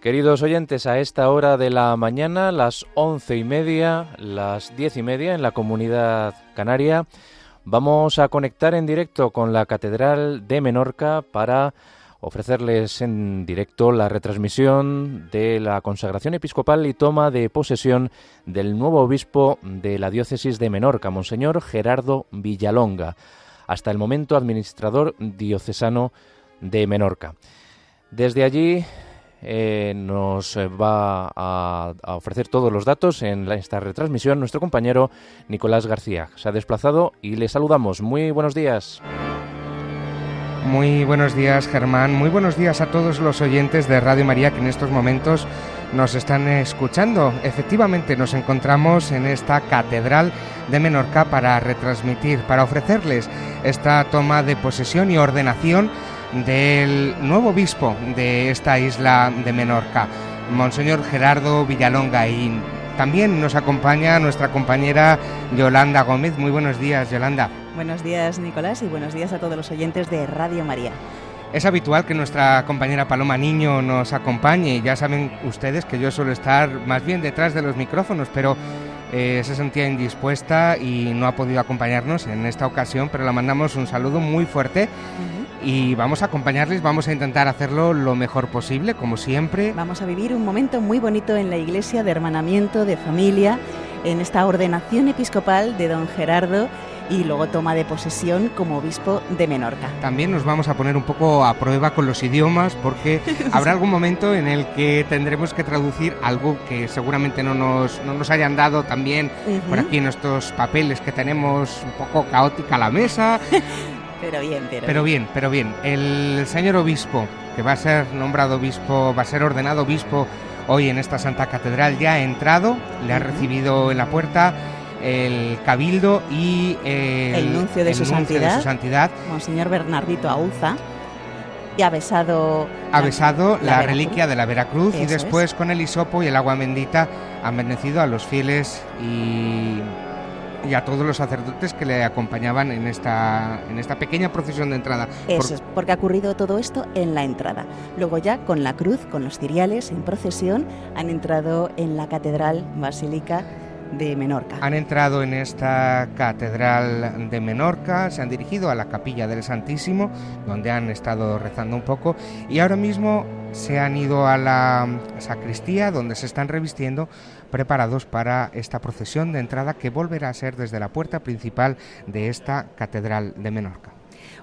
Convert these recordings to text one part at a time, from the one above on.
Queridos oyentes, a esta hora de la mañana, las once y media, las diez y media en la comunidad canaria, vamos a conectar en directo con la Catedral de Menorca para ofrecerles en directo la retransmisión de la consagración episcopal y toma de posesión del nuevo obispo de la diócesis de Menorca, Monseñor Gerardo Villalonga, hasta el momento administrador diocesano de Menorca. Desde allí eh, nos va a, ofrecer todos los datos en esta retransmisión nuestro compañero Nicolás García. Se ha desplazado y le saludamos. Muy buenos días. Muy buenos días Germán, muy buenos días a todos los oyentes de Radio María que en estos momentos nos están escuchando. Efectivamente nos encontramos en esta catedral de Menorca para retransmitir, para ofrecerles esta toma de posesión y ordenación del nuevo obispo de esta isla de Menorca, Monseñor Gerardo Villalonga. Y también nos acompaña nuestra compañera Yolanda Gómez. Muy buenos días, Yolanda. Buenos días, Nicolás, y buenos días a todos los oyentes de Radio María. Es habitual que nuestra compañera Paloma Niño nos acompañe. Ya saben ustedes que yo suelo estar más bien detrás de los micrófonos, pero eh, se sentía indispuesta y no ha podido acompañarnos en esta ocasión, pero le mandamos un saludo muy fuerte y vamos a acompañarles, vamos a intentar hacerlo lo mejor posible, como siempre. Vamos a vivir un momento muy bonito en la iglesia de hermanamiento, de familia, en esta ordenación episcopal de don Gerardo y luego toma de posesión como obispo de Menorca. También nos vamos a poner un poco a prueba con los idiomas porque habrá algún momento en el que tendremos que traducir algo que seguramente no nos, no nos hayan dado también por aquí en estos papeles que tenemos un poco caótica la mesa. Pero bien, pero, pero bien. Pero bien, el señor obispo, que va a ser nombrado obispo, va a ser ordenado obispo hoy en esta Santa Catedral, ya ha entrado, le ha recibido en la puerta el cabildo y el, nuncio, de, su santidad, Monseñor Bernardito Auza, y ha besado, ha besado la, reliquia de la Veracruz y después con el hisopo y el agua bendita han bendecido a los fieles y y a todos los sacerdotes que le acompañaban en esta, en esta pequeña procesión de entrada. Eso es, porque ha ocurrido todo esto en la entrada. Luego ya con la cruz, con los ciriales en procesión, han entrado en la catedral basílica de Menorca. Han entrado en esta catedral de Menorca, se han dirigido a la capilla del Santísimo, donde han estado rezando un poco, y ahora mismo se han ido a la sacristía, donde se están revistiendo preparados para esta procesión de entrada que volverá a ser desde la puerta principal de esta catedral de Menorca.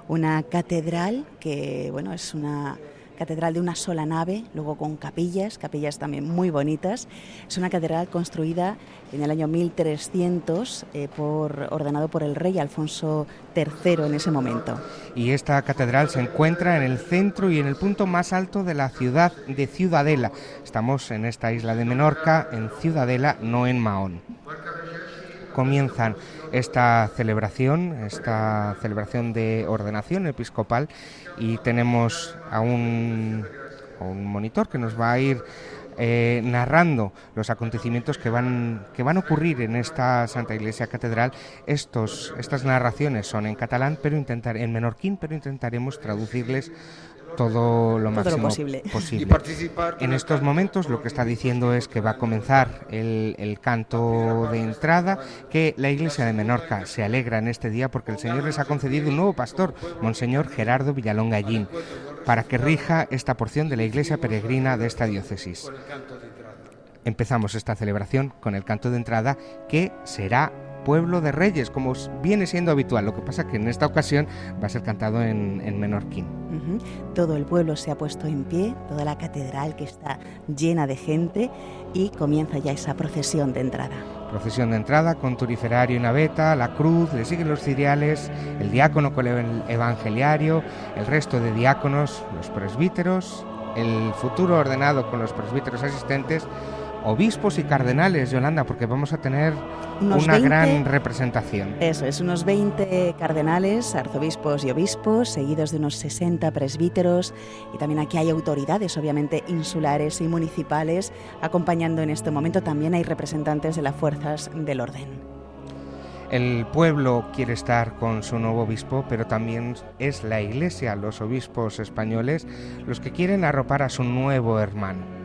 Una catedral que, bueno, es una catedral de una sola nave, luego con capillas, capillas también muy bonitas. Es una catedral construida en el año 1300, eh, por, ordenado por el rey Alfonso III en ese momento. Y esta catedral se encuentra en el centro y en el punto más alto de la ciudad de Ciudadela. Estamos en esta isla de Menorca, en Ciudadela, no en Mahón comienzan esta celebración, esta celebración de ordenación episcopal y tenemos a un, monitor que nos va a ir eh, narrando los acontecimientos que van, que van a ocurrir en esta Santa Iglesia Catedral. Estos, estas narraciones son en catalán, pero intentar, en menorquín, pero intentaremos traducirles todo lo máximo posible. en estos momentos lo que está diciendo es que va a comenzar el, canto de entrada, que la iglesia de Menorca se alegra en este día porque el Señor les ha concedido un nuevo pastor, Monseñor Gerardo Villalón Gallín, para que rija esta porción de la iglesia peregrina de esta diócesis. Empezamos esta celebración con el canto de entrada que será pueblo de reyes, como viene siendo habitual. Lo que pasa que en esta ocasión va a ser cantado en, menorquín. Todo el pueblo se ha puesto en pie, toda la catedral que está llena de gente y comienza ya esa procesión de entrada. Procesión de entrada con turiferario y naveta, la cruz, le siguen los ciriales, el diácono con el evangeliario, el resto de diáconos, los presbíteros, el futuro ordenado con los presbíteros asistentes obispos y cardenales, Yolanda, porque vamos a tener una gran representación. Eso es, unos 20 cardenales, arzobispos y obispos, seguidos de unos 60 presbíteros, y también aquí hay autoridades, obviamente insulares y municipales, acompañando en este momento. También hay representantes de las fuerzas del orden. El pueblo quiere estar con su nuevo obispo, pero también es la Iglesia, los obispos españoles, los que quieren arropar a su nuevo hermano.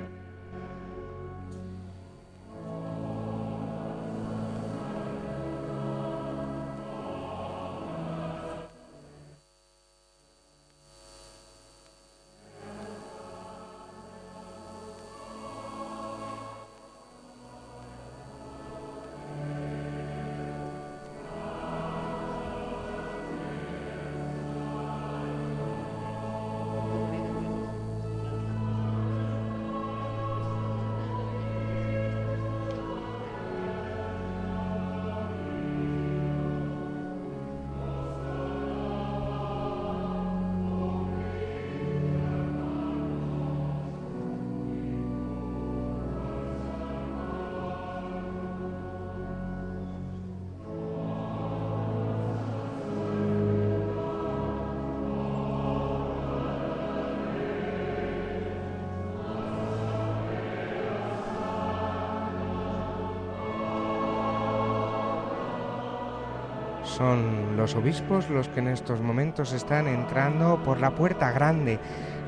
Los obispos los que en estos momentos están entrando por la puerta grande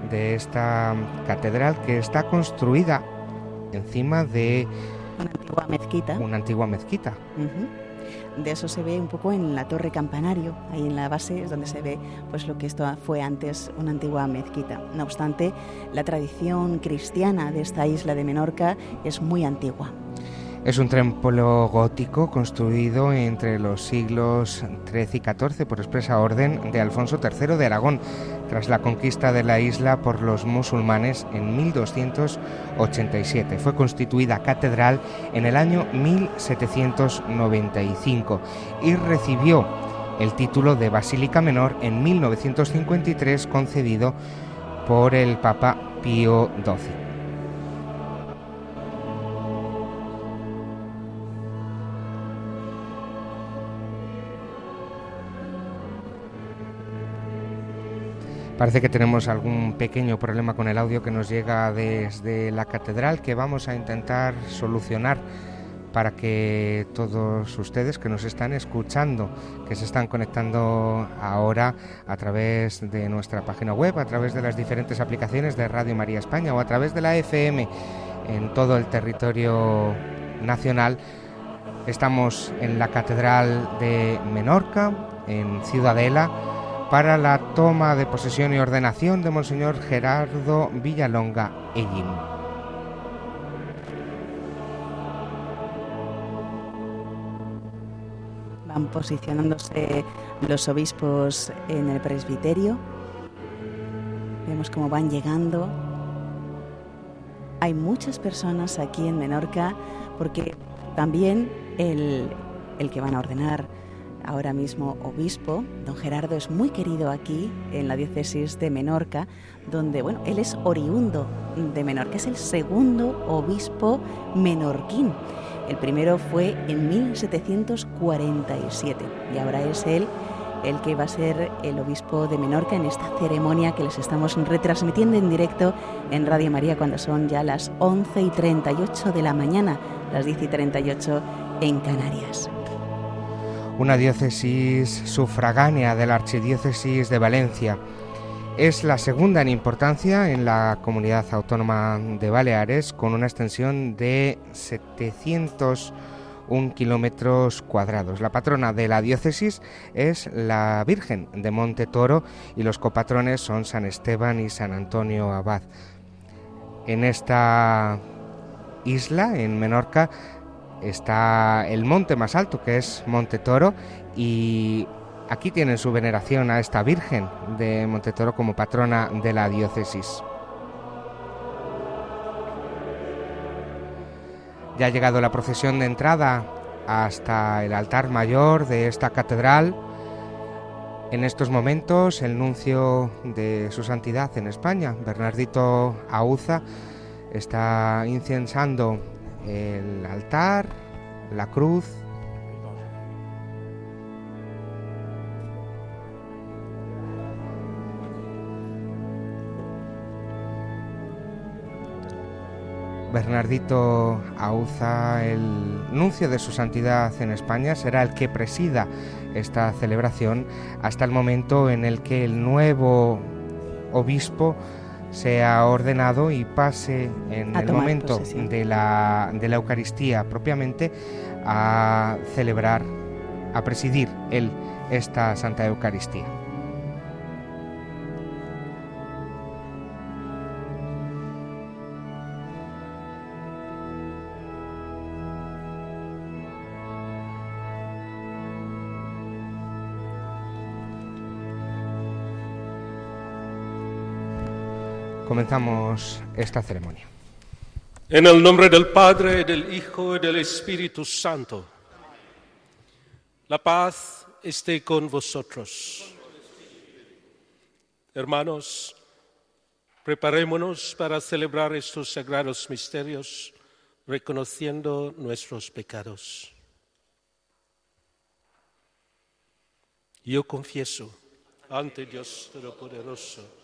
de esta catedral que está construida encima de una antigua mezquita. Una antigua mezquita. De eso se ve un poco en la torre campanario, ahí en la base es donde se ve pues lo que esto fue antes una antigua mezquita. No obstante, la tradición cristiana de esta isla de Menorca es muy antigua. Es un templo gótico construido entre los siglos XIII y XIV por expresa orden de Alfonso III de Aragón, tras la conquista de la isla por los musulmanes en 1287. Fue constituida catedral en el año 1795 y recibió el título de Basílica Menor en 1953 concedido por el Papa Pío XII. Parece que tenemos algún pequeño problema con el audio que nos llega desde la catedral que vamos a intentar solucionar para que todos ustedes que nos están escuchando, que se están conectando ahora a través de nuestra página web, a través de las diferentes aplicaciones de Radio María España o a través de la FM en todo el territorio nacional, estamos en la Catedral de Menorca, en Ciudadela, para la toma de posesión y ordenación de Monseñor Gerardo Villalonga Ellín. Van posicionándose los obispos en el presbiterio. Vemos cómo van llegando. Hay muchas personas aquí en Menorca porque también el, el que van a ordenar ahora mismo obispo. Don Gerardo es muy querido aquí en la diócesis de Menorca, donde, bueno, él es oriundo de Menorca, es el segundo obispo menorquín. El primero fue en 1747 y ahora es él el que va a ser el obispo de Menorca en esta ceremonia que les estamos retransmitiendo en directo en Radio María cuando son ya las 11 y 38 de la mañana, las 10 y 38 en Canarias una diócesis sufragánea de la Archidiócesis de Valencia. Es la segunda en importancia en la comunidad autónoma de Baleares, con una extensión de 701 kilómetros cuadrados. La patrona de la diócesis es la Virgen de Monte Toro y los copatrones son San Esteban y San Antonio Abad. En esta isla, en Menorca, está el monte más alto, que es Monte Toro, y aquí tienen su veneración a esta Virgen de Monte Toro como patrona de la diócesis. Ya ha llegado la procesión de entrada hasta el altar mayor de esta catedral. En estos momentos el nuncio de su santidad en España, Bernardito Auza, está incensando el altar, la cruz. Bernardito Auza, el nuncio de su santidad en España, será el que presida esta celebración hasta el momento en el que el nuevo obispo sea ordenado y pase en el momento de la, de la Eucaristía propiamente a celebrar, a presidir él esta Santa Eucaristía. Comenzamos esta ceremonia. En el nombre del Padre, del Hijo y del Espíritu Santo. La paz esté con vosotros. Hermanos, preparémonos para celebrar estos sagrados misterios reconociendo nuestros pecados. Yo confieso ante Dios Todopoderoso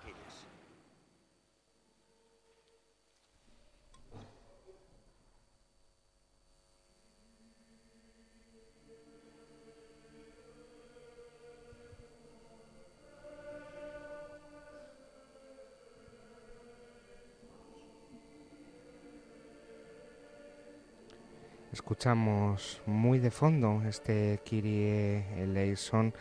Escuchamos muy de fondo este Kyrie eleison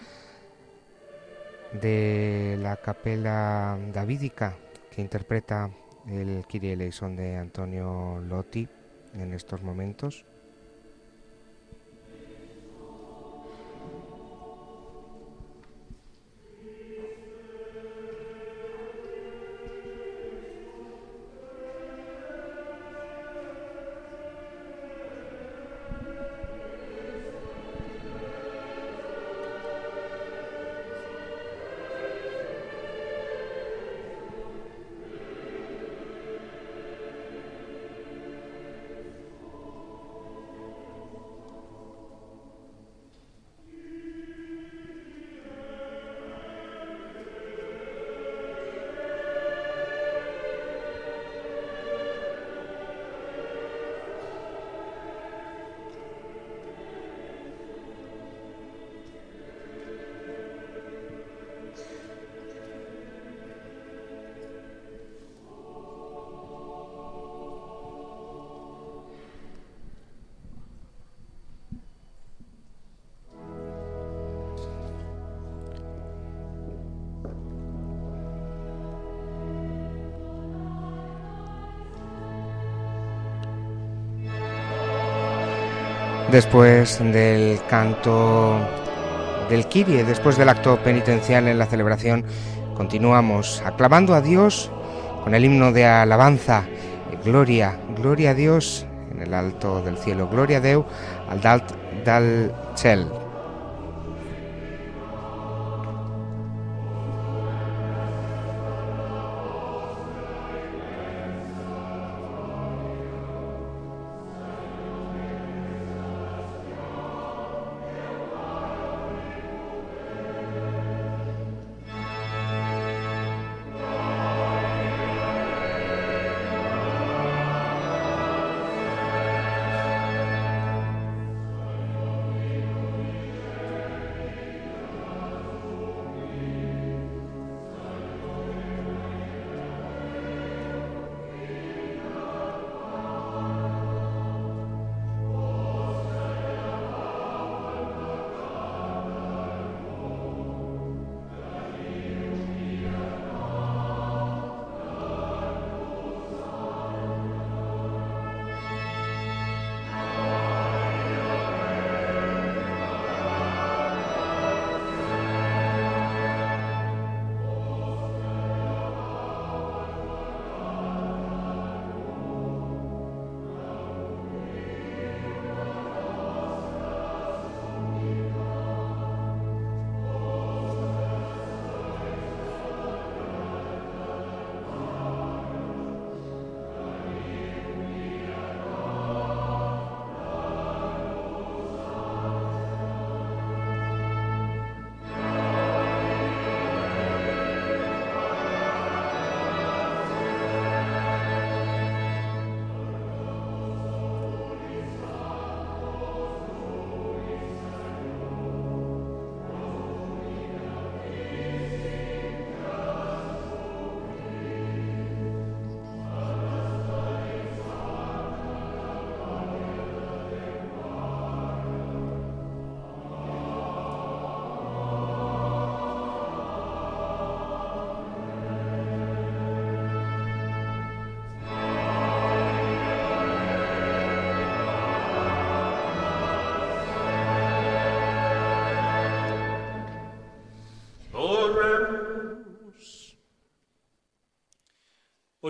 de la capela davídica que interpreta el Kyrie eleison de Antonio Lotti en estos momentos. Después del canto del Kirie, después del acto penitencial en la celebración, continuamos aclamando a Dios con el himno de alabanza, gloria, gloria a Dios en el alto del cielo, gloria a Deu al dalt del cel.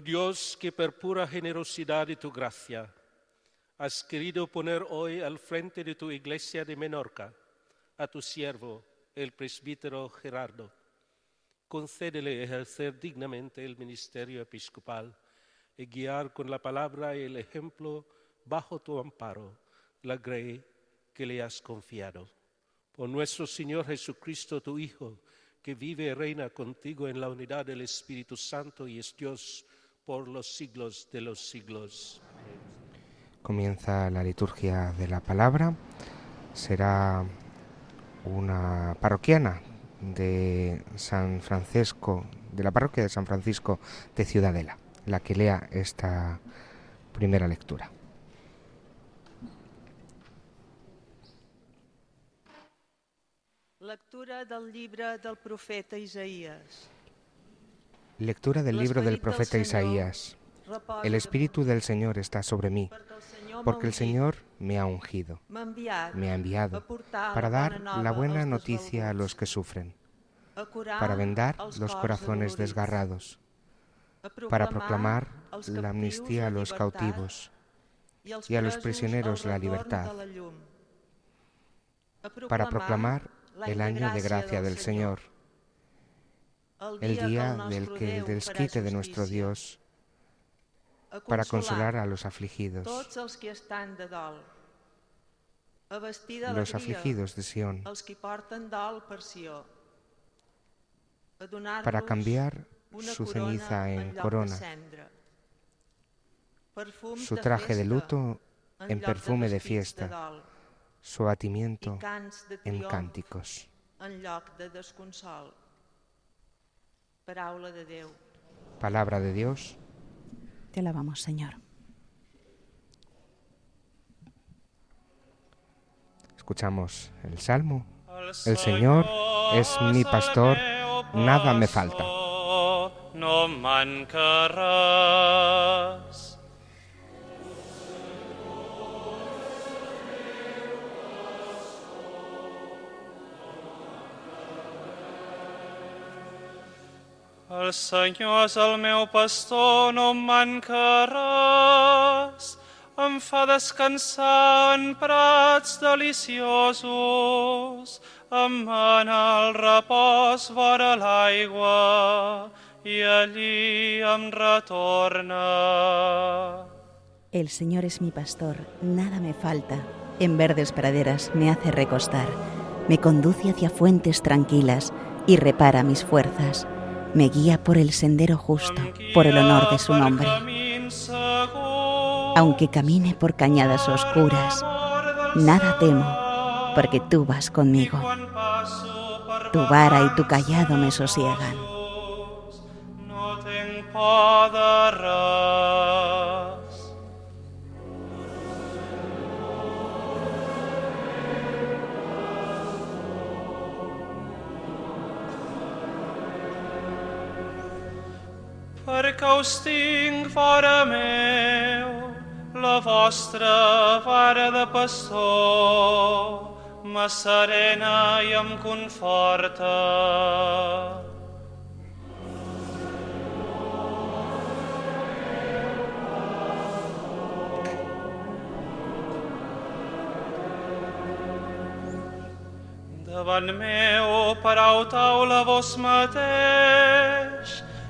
Dios, que por pura generosidad de tu gracia has querido poner hoy al frente de tu iglesia de Menorca a tu siervo, el presbítero Gerardo. Concédele ejercer dignamente el ministerio episcopal y guiar con la palabra y el ejemplo bajo tu amparo la grey que le has confiado. Por nuestro Señor Jesucristo, tu Hijo, que vive y reina contigo en la unidad del Espíritu Santo y es Dios por los siglos de los siglos. Comienza la liturgia de la palabra. Será una parroquiana de San Francisco, de la parroquia de San Francisco de Ciudadela, la que lea esta primera lectura. Lectura del libro del profeta Isaías. Lectura del libro del profeta Isaías. El Espíritu del Señor está sobre mí, porque el Señor me ha ungido, me ha enviado para dar la buena noticia a los que sufren, para vendar los corazones desgarrados, para proclamar la amnistía a los cautivos y a los prisioneros la libertad, para proclamar el año de gracia del Señor, el día del que el desquite de nuestro Dios para consolar a los afligidos, los afligidos de Sión, para cambiar su ceniza en corona, su traje de luto en perfume de fiesta, su abatimiento en cánticos. Palabra de Dios. Te alabamos, Señor. Escuchamos el Salmo. El Señor es mi pastor, nada me falta. No mancarás. El Senyor és el meu pastor, no em mancaràs. Em fa descansar en prats deliciosos, em mana al repòs vora l'aigua i allí em retorna. El Señor es mi pastor, nada me falta. En verdes praderas me hace recostar, me conduce hacia fuentes tranquilas y repara mis fuerzas me guía por el sendero justo, por el honor de su nombre. Aunque camine por cañadas oscuras, nada temo, porque tú vas conmigo. Tu vara y tu callado me sosiegan. Perquè us tinc fora meu, la vostra vara de pastor me serena i em conforta. Davant meu parau taula vos mateix,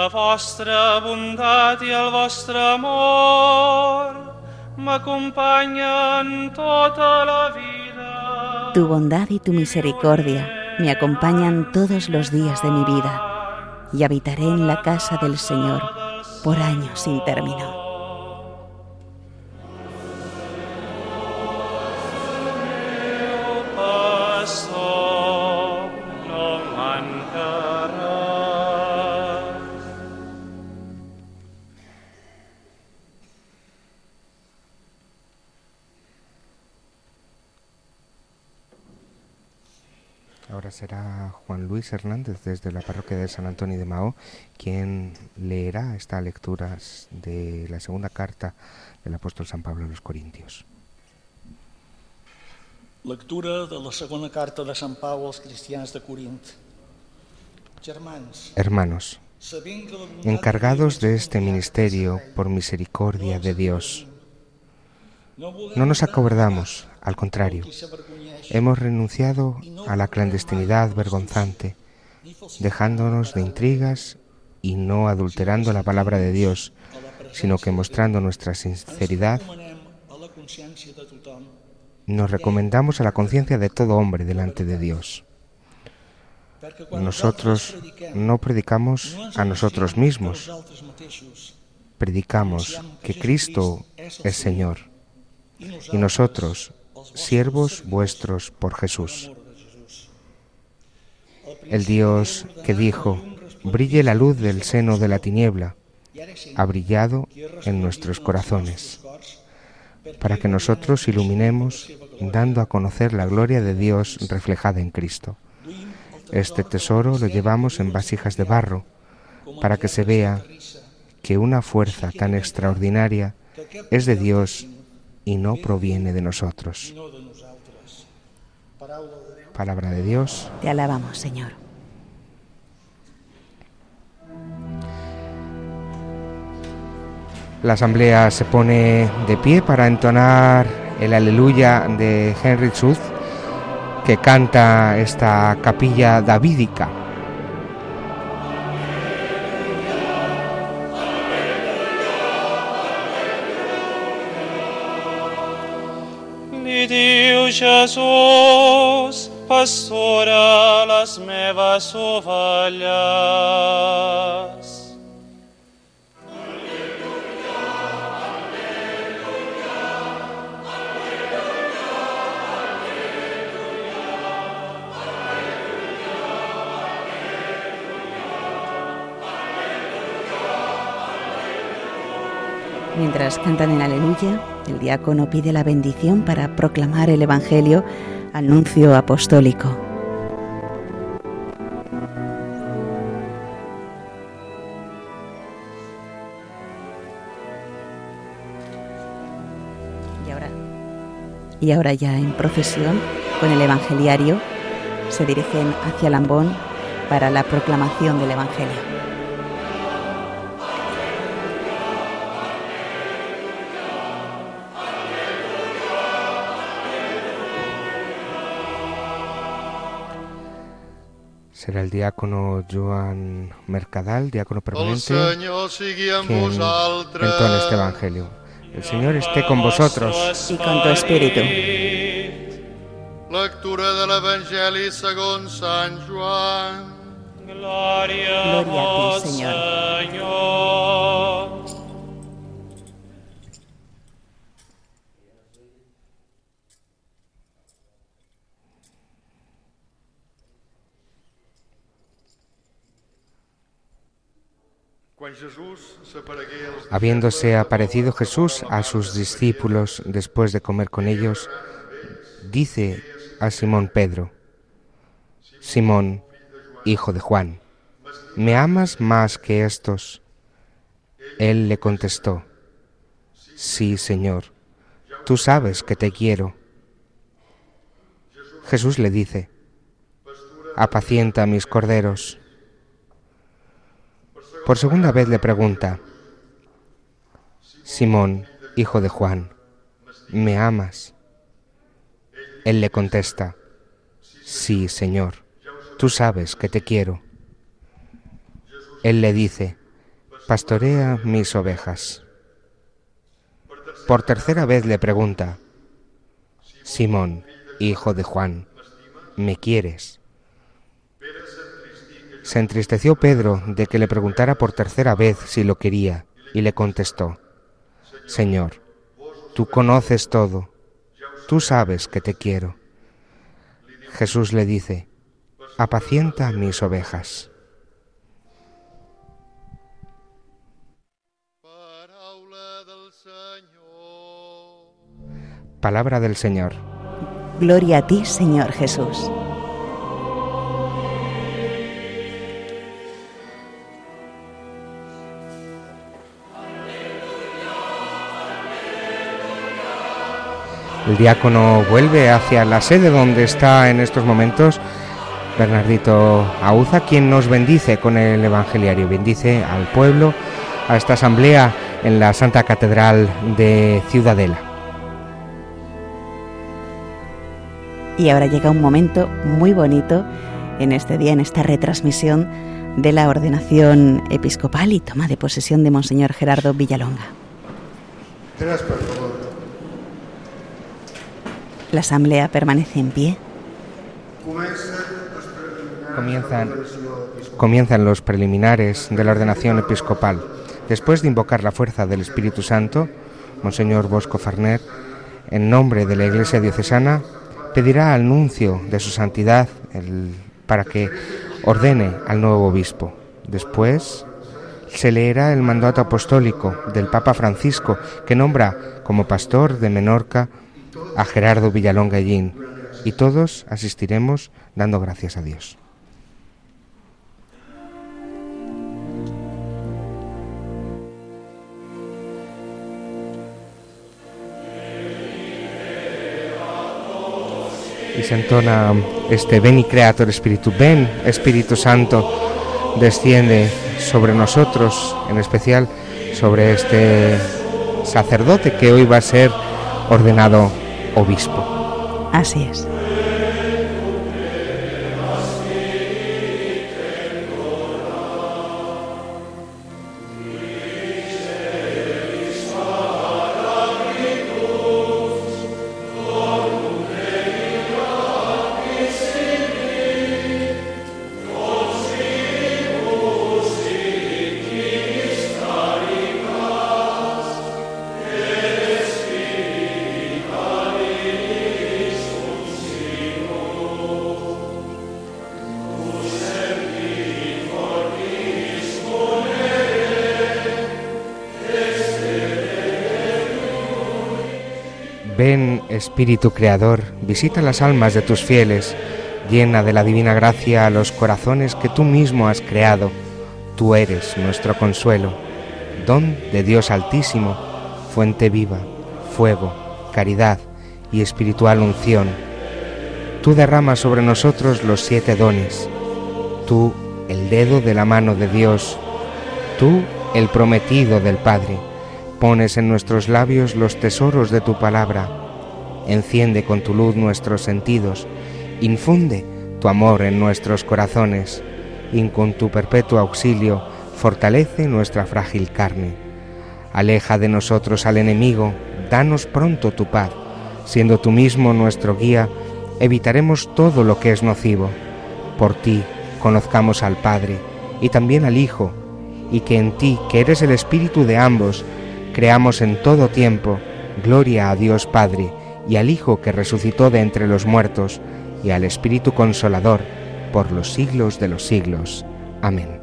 La vostra bondat i el vostre amor m'acompanyen tota la vida. Tu bondad y tu misericordia me acompañan todos los días de mi vida y habitaré en la casa del Señor por años sin término. Ahora será Juan Luis Hernández desde la parroquia de San Antonio de Mao quien leerá estas lecturas de la segunda carta del apóstol San Pablo a los Corintios. Lectura de la segunda carta de San Pablo a los cristianos de Corint. Hermanos, encargados de este ministerio por misericordia de Dios, no nos acobardamos, al contrario, hemos renunciado a la clandestinidad vergonzante, dejándonos de intrigas y no adulterando la palabra de Dios, sino que mostrando nuestra sinceridad, nos recomendamos a la conciencia de todo hombre delante de Dios. Nosotros no predicamos a nosotros mismos, predicamos que Cristo es Señor y nosotros, siervos vuestros por Jesús. El Dios que dijo, brille la luz del seno de la tiniebla, ha brillado en nuestros corazones, para que nosotros iluminemos dando a conocer la gloria de Dios reflejada en Cristo. Este tesoro lo llevamos en vasijas de barro, para que se vea que una fuerza tan extraordinaria es de Dios y no proviene de nosotros. Palabra de Dios. Te alabamos, Señor. La asamblea se pone de pie para entonar el aleluya de Henry Schuth, que canta esta capilla davídica. Di Dio Jesús, pastora las mevas ovelhas. Mientras cantan el aleluya, el diácono pide la bendición para proclamar el Evangelio al nuncio apostólico. Y ahora, y ahora ya en procesión con el evangeliario se dirigen hacia Lambón para la proclamación del Evangelio. Será el diácono Joan Mercadal, diácono permanente, quien entona este evangelio. El Señor esté con vosotros. Y con tu espíritu. Lectura del Evangelio según San Juan. Gloria, a ti. Señor. Habiéndose aparecido Jesús a sus discípulos después de comer con ellos, dice a Simón Pedro, Simón, hijo de Juan, ¿me amas más que estos? Él le contestó, Sí, Señor, tú sabes que te quiero. Jesús le dice, Apacienta mis corderos. Por segunda vez le pregunta, Simón, hijo de Juan, ¿me amas? Él le contesta, Sí, Señor, tú sabes que te quiero. Él le dice, Pastorea mis ovejas. Por tercera vez le pregunta, Simón, hijo de Juan, ¿me quieres? Se entristeció Pedro de que le preguntara por tercera vez si lo quería y le contestó, Señor, tú conoces todo, tú sabes que te quiero. Jesús le dice, apacienta mis ovejas. Palabra del Señor. Gloria a ti, Señor Jesús. El diácono vuelve hacia la sede donde está en estos momentos Bernardito Auza, quien nos bendice con el Evangeliario, bendice al pueblo, a esta asamblea en la Santa Catedral de Ciudadela. Y ahora llega un momento muy bonito en este día, en esta retransmisión de la ordenación episcopal y toma de posesión de Monseñor Gerardo Villalonga. La asamblea permanece en pie. Comienzan, los preliminares de la ordenación episcopal. Después de invocar la fuerza del Espíritu Santo, Monseñor Bosco Farner, en nombre de la Iglesia Diocesana, pedirá al nuncio de su santidad para que ordene al nuevo obispo. Después se leerá el mandato apostólico del Papa Francisco, que nombra como pastor de Menorca a Gerardo Villalón Gallín, y todos asistiremos dando gracias a Dios. y se entona este Ven y Creator Espíritu, ven Espíritu Santo, desciende sobre nosotros, en especial sobre este sacerdote que hoy va a ser ordenado obispo. Así es. Espíritu Creador, visita las almas de tus fieles, llena de la divina gracia a los corazones que tú mismo has creado. Tú eres nuestro consuelo, don de Dios Altísimo, fuente viva, fuego, caridad y espiritual unción. Tú derramas sobre nosotros los siete dones, tú el dedo de la mano de Dios, tú el prometido del Padre Pones en nuestros labios los tesoros de tu palabra. Enciende con tu luz nuestros sentidos. Infunde tu amor en nuestros corazones. Y con tu perpetuo auxilio fortalece nuestra frágil carne. Aleja de nosotros al enemigo. Danos pronto tu paz. Siendo tú mismo nuestro guía, evitaremos todo lo que es nocivo. Por ti conozcamos al Padre y también al Hijo, y que en ti, que eres el Espíritu de ambos, creamos en todo tiempo gloria a Dios Padre y al Hijo que resucitó de entre los muertos y al Espíritu Consolador por los siglos de los siglos. Amén.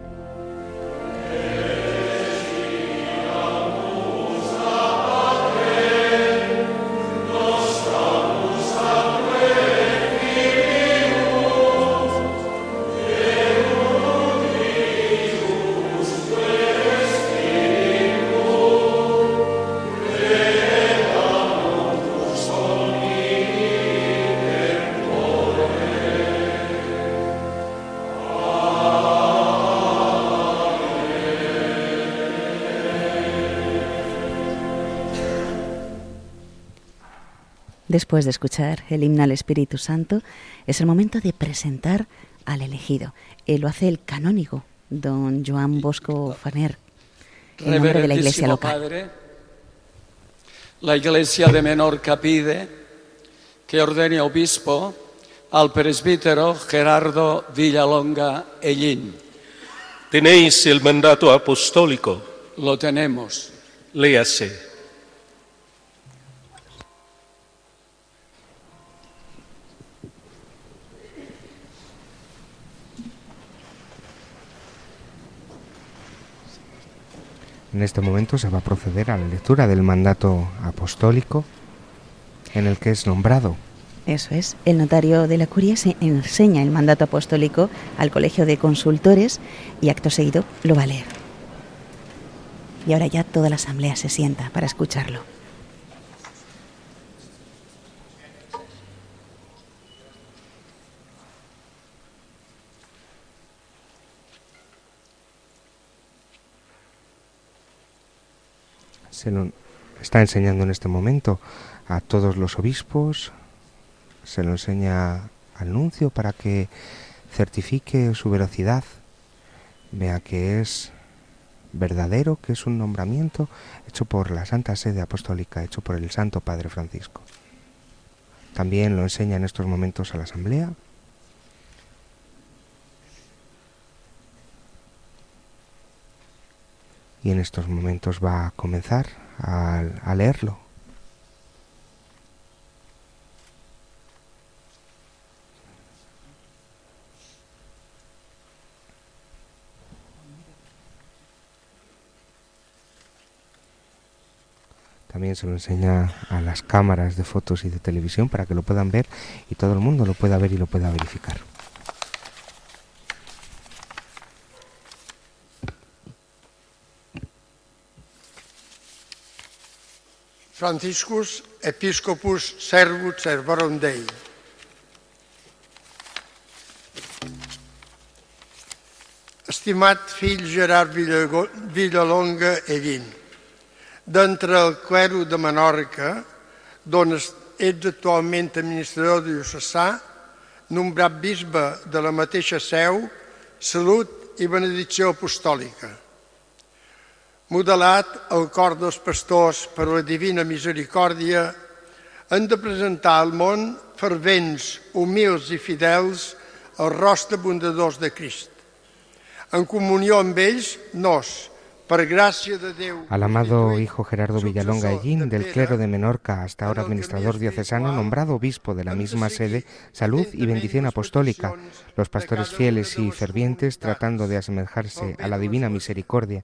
Después de escuchar el himno al Espíritu Santo, es el momento de presentar al elegido. Él lo hace el canónigo, don Joan Bosco Faner, en nombre de la Iglesia local. Padre, la Iglesia de Menorca pide que ordene obispo al presbítero Gerardo Villalonga Ellín. Tenéis el mandato apostólico. Lo tenemos. Léase. En este momento se va a proceder a la lectura del mandato apostólico en el que es nombrado. Eso es. El notario de la curia se enseña el mandato apostólico al colegio de consultores y acto seguido lo va a leer. Y ahora ya toda la asamblea se sienta para escucharlo. Se lo está enseñando en este momento a todos los obispos, se lo enseña al nuncio para que certifique su veracidad, vea que es verdadero, que es un nombramiento hecho por la Santa Sede Apostólica, hecho por el Santo Padre Francisco. También lo enseña en estos momentos a la Asamblea. Y en estos momentos va a comenzar a, leerlo. También se lo enseña a las cámaras de fotos y de televisión para que lo puedan ver y todo el mundo lo pueda ver y lo pueda verificar. Franciscus Episcopus Servus Servorum Dei. Estimat fill Gerard Villalonga Evin, d'entre el clero de Menorca, d'on ets actualment administrador diocesà, nombrat bisbe de la mateixa seu, salut i benedicció apostòlica. Modelat el cor dels pastors per la divina misericòrdia, han de presentar al món fervents, humils i fidels el rostre bondadors de Crist. En comunió amb ells, nos, Al amado hijo Gerardo Villalonga Ellín, del clero de Menorca, hasta ahora administrador diocesano, nombrado obispo de la misma sede, salud y bendición apostólica, los pastores fieles y fervientes, tratando de asemejarse a la divina misericordia,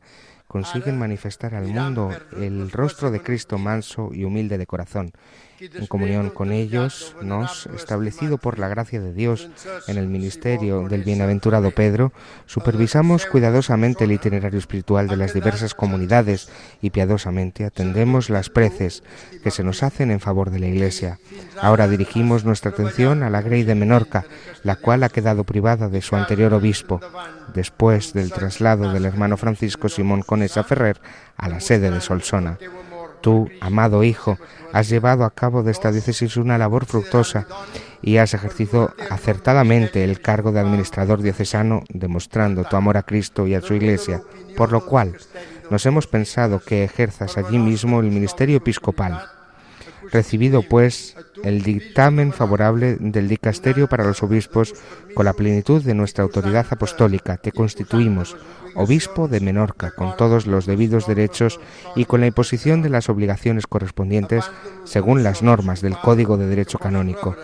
consiguen manifestar al mundo el rostro de Cristo manso y humilde de corazón, en comunión con ellos, nos, establecido por la gracia de Dios en el ministerio del bienaventurado Pedro, supervisamos cuidadosamente el itinerario espiritual de las diversas comunidades y piadosamente atendemos las preces que se nos hacen en favor de la Iglesia. Ahora dirigimos nuestra atención a la Grey de Menorca, la cual ha quedado privada de su anterior obispo, después del traslado del hermano Francisco Simón Conesa Ferrer a la sede de Solsona. Tú, amado Hijo, has llevado a cabo de esta diócesis una labor fructosa y has ejercido acertadamente el cargo de administrador diocesano, demostrando tu amor a Cristo y a su Iglesia, por lo cual nos hemos pensado que ejerzas allí mismo el ministerio episcopal. Recibido, pues, el dictamen favorable del dicasterio para los obispos, con la plenitud de nuestra autoridad apostólica, te constituimos obispo de Menorca, con todos los debidos derechos y con la imposición de las obligaciones correspondientes según las normas del Código de Derecho Canónico,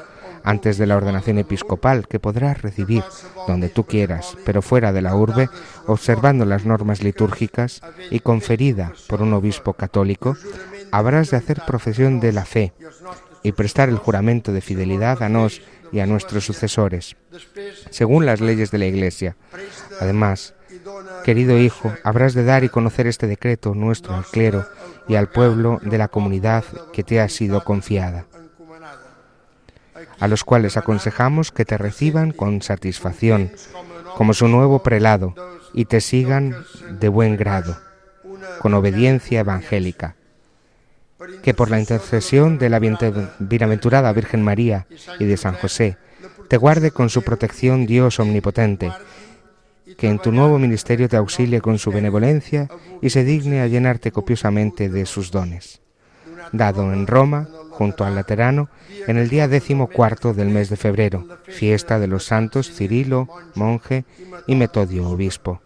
antes de la ordenación episcopal que podrás recibir donde tú quieras, pero fuera de la urbe, observando las normas litúrgicas y conferida por un obispo católico, habrás de hacer profesión de la fe y prestar el juramento de fidelidad a nos y a nuestros sucesores, según las leyes de la Iglesia. Además, Querido hijo, habrás de dar y conocer este decreto nuestro al clero y al pueblo de la comunidad que te ha sido confiada, a los cuales aconsejamos que te reciban con satisfacción como su nuevo prelado y te sigan de buen grado, con obediencia evangélica, que por la intercesión de la bienaventurada Virgen María y de San José, te guarde con su protección Dios omnipotente que en tu nuevo ministerio te auxilie con su benevolencia y se digne a llenarte copiosamente de sus dones. Dado en Roma, junto al Laterano, en el día décimo cuarto del mes de febrero, fiesta de los santos Cirilo, monje, y Metodio, obispo,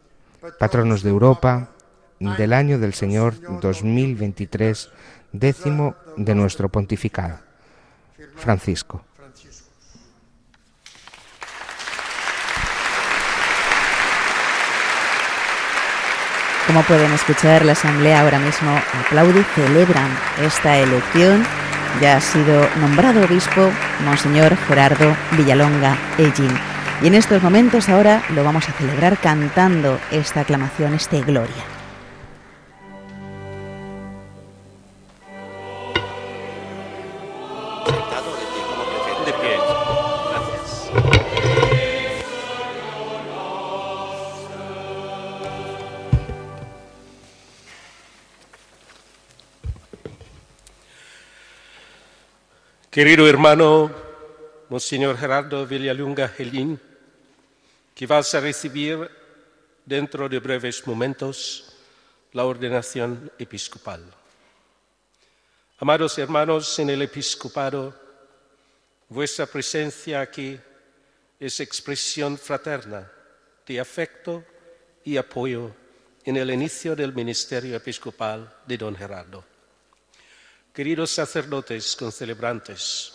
patronos de Europa, del año del Señor 2023, décimo de nuestro pontificado. Francisco. Como pueden escuchar, la Asamblea ahora mismo aplaude y celebran esta elección. Ya ha sido nombrado obispo Monseñor Gerardo Villalonga Ellín. Y en estos momentos ahora lo vamos a celebrar cantando esta aclamación, este Gloria. Querido hermano Monseñor Gerardo Villalunga Gelín, que vas a recibir dentro de breves momentos la ordenación episcopal. Amados hermanos en el episcopado, vuestra presencia aquí es expresión fraterna de afecto y apoyo en el inicio del ministerio episcopal de don Gerardo. Queridos sacerdotes concelebrantes,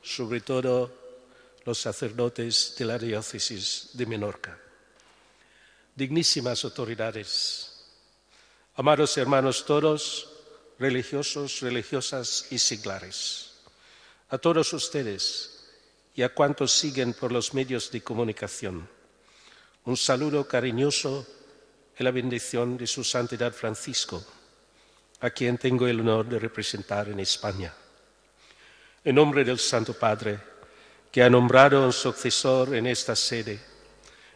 sobre todo los sacerdotes de la diócesis de Menorca, dignísimas autoridades, amados hermanos todos, religiosos, religiosas y seglares, a todos ustedes y a cuantos siguen por los medios de comunicación, un saludo cariñoso y la bendición de su Santidad Francisco a quien tengo el honor de representar en España. En nombre del Santo Padre, que ha nombrado un sucesor en esta sede,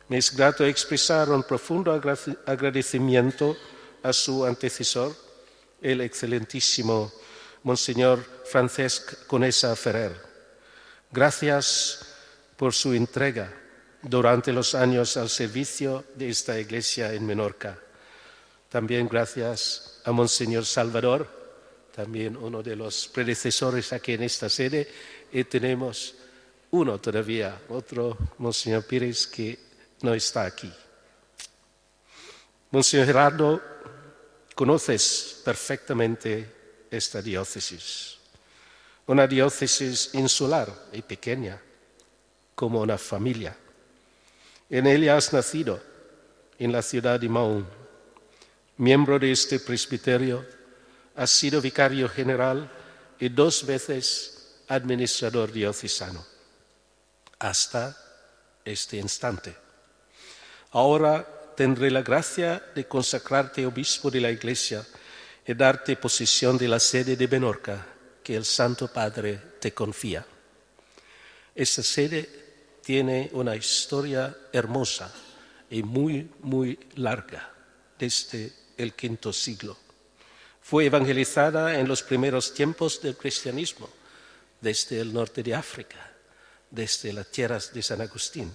me es grato expresar un profundo agradecimiento a su antecesor, el excelentísimo Monseñor Francesc Conesa Ferrer. Gracias por su entrega durante los años al servicio de esta iglesia en Menorca. También gracias a Monseñor Salvador, también uno de los predecesores aquí en esta sede, y tenemos uno todavía, otro Monseñor Pérez que no está aquí. Monseñor Gerardo, conoces perfectamente esta diócesis, una diócesis insular y pequeña, como una familia. En ella has nacido, en la ciudad de Mahón miembro de este presbiterio, ha sido vicario general y dos veces administrador diocesano, hasta este instante. Ahora tendré la gracia de consacrarte obispo de la Iglesia y darte posesión de la sede de Benorca que el Santo Padre te confía. Esta sede tiene una historia hermosa y muy, muy larga desde el quinto siglo. Fue evangelizada en los primeros tiempos del cristianismo, desde el norte de África, desde las tierras de San Agustín.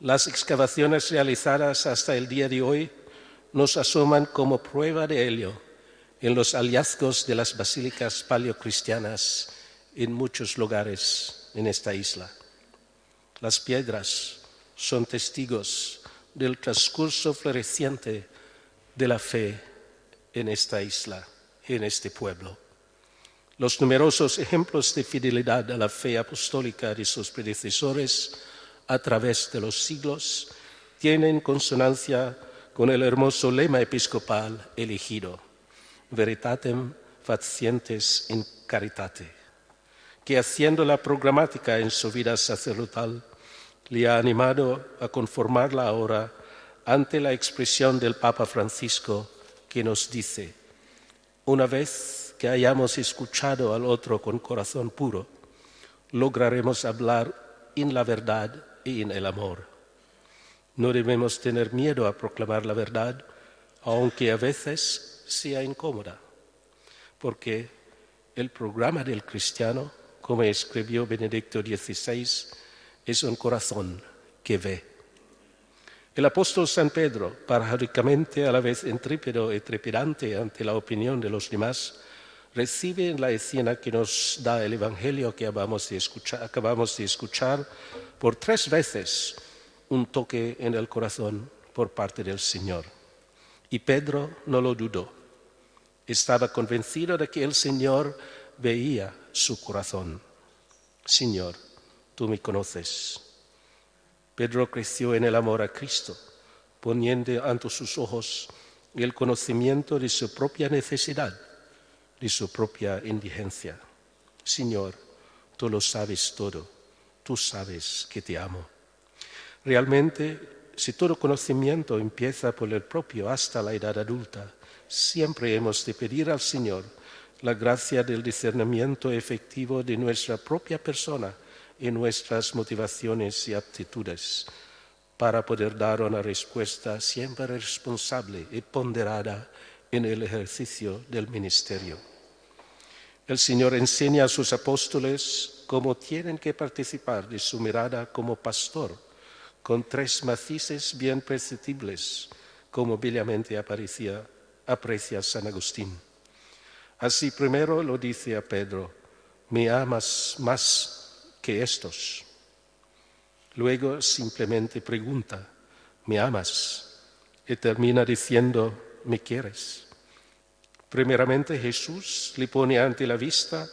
Las excavaciones realizadas hasta el día de hoy nos asoman como prueba de ello en los hallazgos de las basílicas paleocristianas en muchos lugares en esta isla. Las piedras son testigos del transcurso floreciente de la fe en esta isla, en este pueblo. Los numerosos ejemplos de fidelidad a la fe apostólica de sus predecesores a través de los siglos tienen consonancia con el hermoso lema episcopal elegido, Veritatem facientes in caritate, que haciendo la programática en su vida sacerdotal le ha animado a conformarla ahora ante la expresión del Papa Francisco que nos dice, una vez que hayamos escuchado al otro con corazón puro, lograremos hablar en la verdad y en el amor. No debemos tener miedo a proclamar la verdad, aunque a veces sea incómoda, porque el programa del cristiano, como escribió Benedicto XVI, es un corazón que ve. El apóstol San Pedro, paradójicamente a la vez intrépido y trepidante ante la opinión de los demás, recibe en la escena que nos da el Evangelio que acabamos de escuchar, acabamos de escuchar por tres veces un toque en el corazón por parte del Señor. Y Pedro no lo dudó. Estaba convencido de que el Señor veía su corazón. Señor, tú me conoces Pedro creció en el amor a Cristo, poniendo ante sus ojos el conocimiento de su propia necesidad, de su propia indigencia. Señor, tú lo sabes todo, tú sabes que te amo. Realmente, si todo conocimiento empieza por el propio hasta la edad adulta, siempre hemos de pedir al Señor la gracia del discernimiento efectivo de nuestra propia persona en nuestras motivaciones y aptitudes para poder dar una respuesta siempre responsable y ponderada en el ejercicio del ministerio. El Señor enseña a sus apóstoles cómo tienen que participar de su mirada como pastor, con tres matices bien perceptibles, como bellamente aparecía, aprecia San Agustín. Así primero lo dice a Pedro, me amas más que estos. Luego simplemente pregunta, ¿me amas? Y termina diciendo, ¿me quieres? Primeramente Jesús le pone ante la vista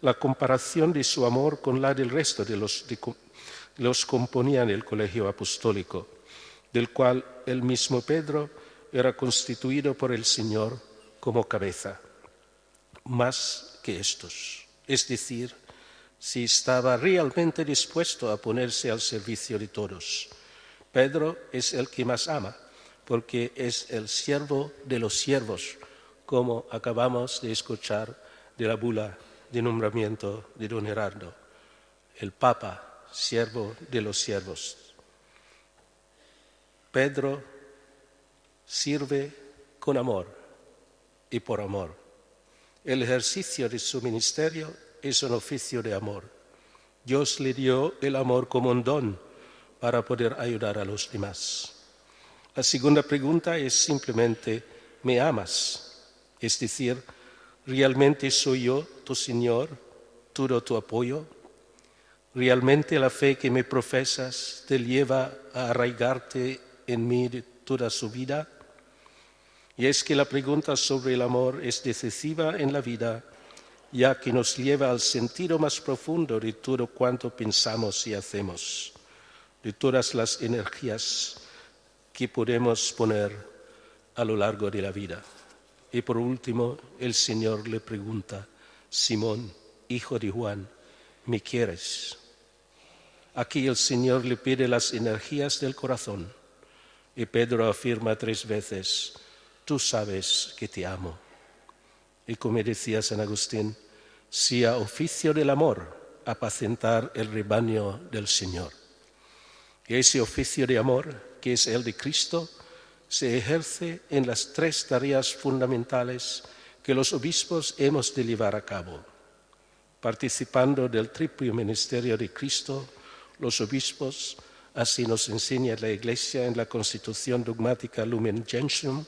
la comparación de su amor con la del resto de los que los componían el colegio apostólico, del cual el mismo Pedro era constituido por el Señor como cabeza, más que estos. Es decir, si estaba realmente dispuesto a ponerse al servicio de todos. Pedro es el que más ama, porque es el siervo de los siervos, como acabamos de escuchar de la bula de nombramiento de don Gerardo, el Papa, siervo de los siervos. Pedro sirve con amor y por amor. El ejercicio de su ministerio es un oficio de amor. Dios le dio el amor como un don para poder ayudar a los demás. La segunda pregunta es simplemente, ¿me amas? Es decir, ¿realmente soy yo tu Señor, todo tu apoyo? ¿Realmente la fe que me profesas te lleva a arraigarte en mí toda su vida? Y es que la pregunta sobre el amor es decisiva en la vida, ya que nos lleva al sentido más profundo de todo cuanto pensamos y hacemos, de todas las energías que podemos poner a lo largo de la vida. Y por último, el Señor le pregunta, Simón, hijo de Juan, ¿me quieres? Aquí el Señor le pide las energías del corazón y Pedro afirma tres veces, tú sabes que te amo. Y como decía San Agustín, sea oficio del amor apacentar el rebaño del Señor. Y ese oficio de amor, que es el de Cristo, se ejerce en las tres tareas fundamentales que los obispos hemos de llevar a cabo. Participando del triple ministerio de Cristo, los obispos, así nos enseña la Iglesia en la Constitución dogmática Lumen Gentium,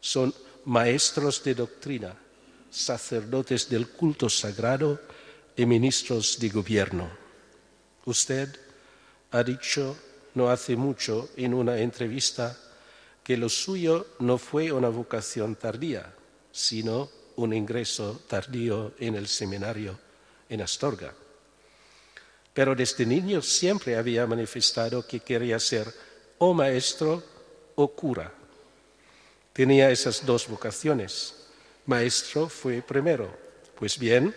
son maestros de doctrina, sacerdotes del culto sagrado y ministros de gobierno. Usted ha dicho no hace mucho en una entrevista que lo suyo no fue una vocación tardía, sino un ingreso tardío en el seminario en Astorga. Pero desde niño siempre había manifestado que quería ser o maestro o cura. Tenía esas dos vocaciones. Maestro fue primero. Pues bien,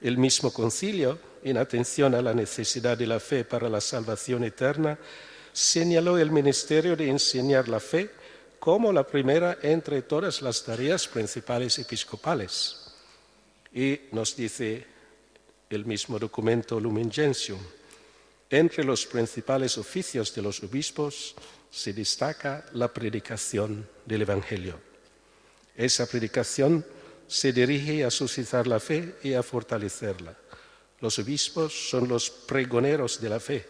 el mismo concilio, en atención a la necesidad de la fe para la salvación eterna, señaló el ministerio de enseñar la fe como la primera entre todas las tareas principales episcopales. Y nos dice el mismo documento Lumen Gentium, entre los principales oficios de los obispos se destaca la predicación del Evangelio. Esa predicación se dirige a suscitar la fe y a fortalecerla. Los obispos son los pregoneros de la fe,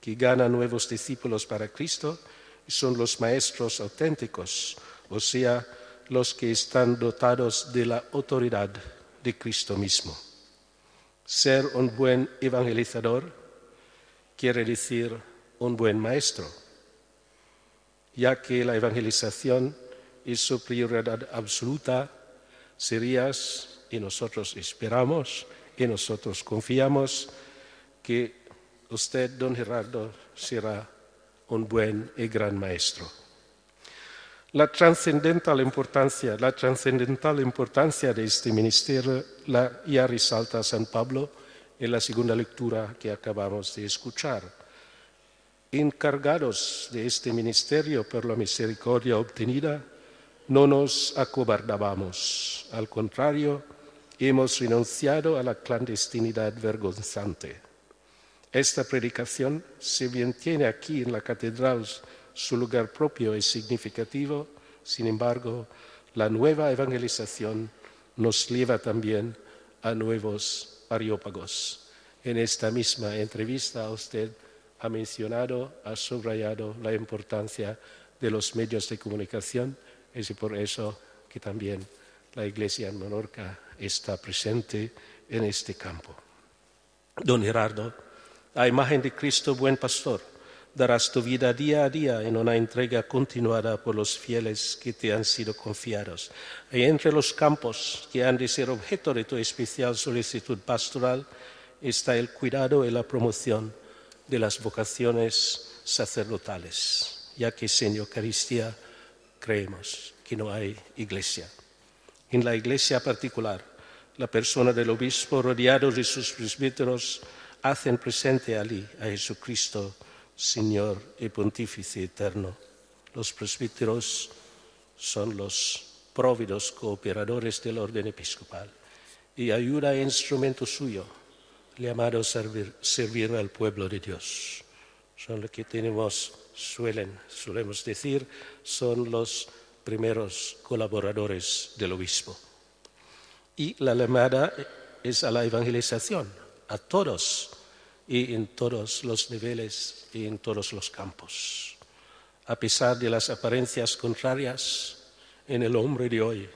que ganan nuevos discípulos para Cristo y son los maestros auténticos, o sea, los que están dotados de la autoridad de Cristo mismo. Ser un buen evangelizador quiere decir un buen maestro ya que la evangelización es su prioridad absoluta, serías, y nosotros esperamos, y nosotros confiamos que usted, don Gerardo, será un buen y gran maestro. La trascendental importancia, la trascendental importancia de este ministerio la ya resalta San Pablo en la segunda lectura que acabamos de escuchar encargados de este ministerio por la misericordia obtenida, no nos acobardábamos. Al contrario, hemos renunciado a la clandestinidad vergonzante. Esta predicación, si bien tiene aquí en la catedral su lugar propio y significativo, sin embargo, la nueva evangelización nos lleva también a nuevos areópagos. En esta misma entrevista usted ha mencionado, ha subrayado la importancia de los medios de comunicación, es por eso que también la Iglesia en Menorca está presente en este campo. Don Gerardo, a imagen de Cristo buen pastor, darás tu vida día a día en una entrega continuada por los fieles que te han sido confiados. Y entre los campos que han de ser objeto de tu especial solicitud pastoral está el cuidado y la promoción de las vocaciones sacerdotales, ya que en Eucaristía creemos que no hay iglesia. En la iglesia particular, la persona del obispo rodeado de sus presbíteros hacen presente allí a Jesucristo, Señor y Pontífice eterno. Los presbíteros son los próvidos cooperadores del orden episcopal y ayuda e instrumento suyo, llamado a servir, servir al pueblo de Dios. Son los que tenemos, suelen, solemos decir, son los primeros colaboradores del obispo. Y la llamada es a la evangelización, a todos y en todos los niveles y en todos los campos. A pesar de las apariencias contrarias en el hombre de hoy,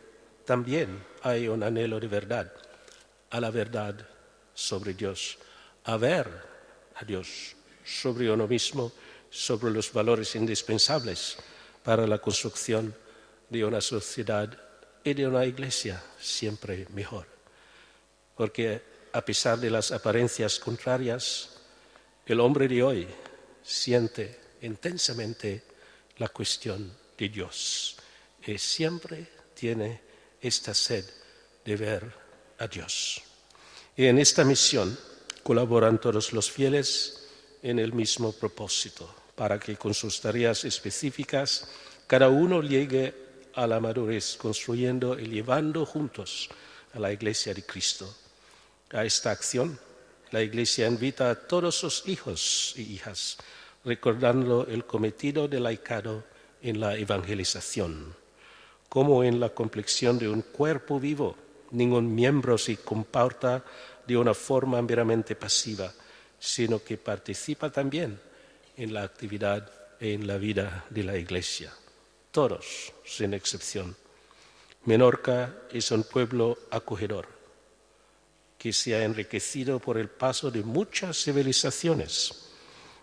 también hay un anhelo de verdad, a la verdad sobre Dios, a ver a Dios sobre uno mismo, sobre los valores indispensables para la construcción de una sociedad y de una iglesia siempre mejor. Porque a pesar de las apariencias contrarias, el hombre de hoy siente intensamente la cuestión de Dios y siempre tiene esta sed de ver a Dios. Y en esta misión colaboran todos los fieles en el mismo propósito, para que con sus tareas específicas cada uno llegue a la madurez, construyendo y llevando juntos a la Iglesia de Cristo. A esta acción, la Iglesia invita a todos sus hijos y hijas, recordando el cometido del laicado en la evangelización, como en la complexión de un cuerpo vivo, ningún miembro se comporta de una forma meramente pasiva, sino que participa también en la actividad y en la vida de la Iglesia todos sin excepción. Menorca es un pueblo acogedor que se ha enriquecido por el paso de muchas civilizaciones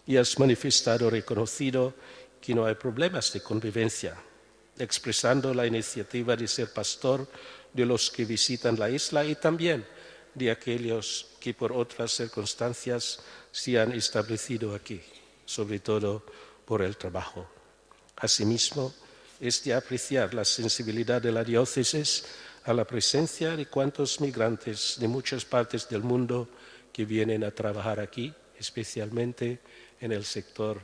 y has manifestado reconocido que no hay problemas de convivencia, expresando la iniciativa de ser pastor de los que visitan la isla y también de aquellos que por otras circunstancias se han establecido aquí, sobre todo por el trabajo. Asimismo, es de apreciar la sensibilidad de la diócesis a la presencia de cuantos migrantes de muchas partes del mundo que vienen a trabajar aquí, especialmente en el sector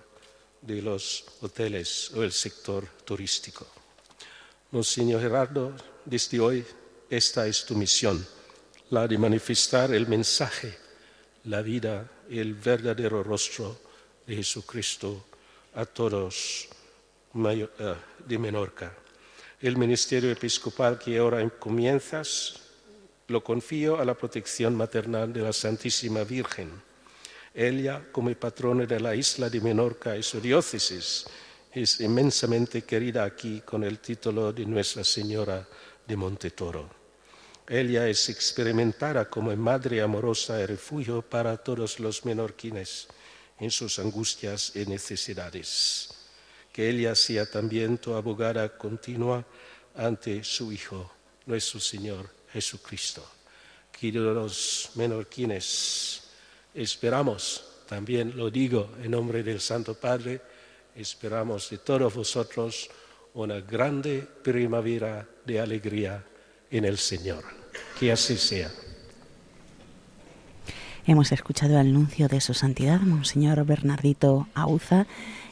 de los hoteles o el sector turístico. Monseñor Gerardo, desde hoy esta es tu misión, la de manifestar el mensaje, la vida y el verdadero rostro de Jesucristo a todos eh, de Menorca. El ministerio episcopal que ahora comienzas lo confío a la protección maternal de la Santísima Virgen. Ella, como patrona de la isla de Menorca y su diócesis, es inmensamente querida aquí con el título de Nuestra Señora de Montetoro. Ella es experimentada como madre amorosa y refugio para todos los menorquines en sus angustias y necesidades que ella sea también tu abogada continua ante su Hijo, nuestro Señor Jesucristo. Queridos menorquines, esperamos, también lo digo en nombre del Santo Padre, esperamos de todos vosotros una grande primavera de alegría en el Señor. Que así sea. Hemos escuchado el anuncio de su santidad, Monseñor Bernardito Auza,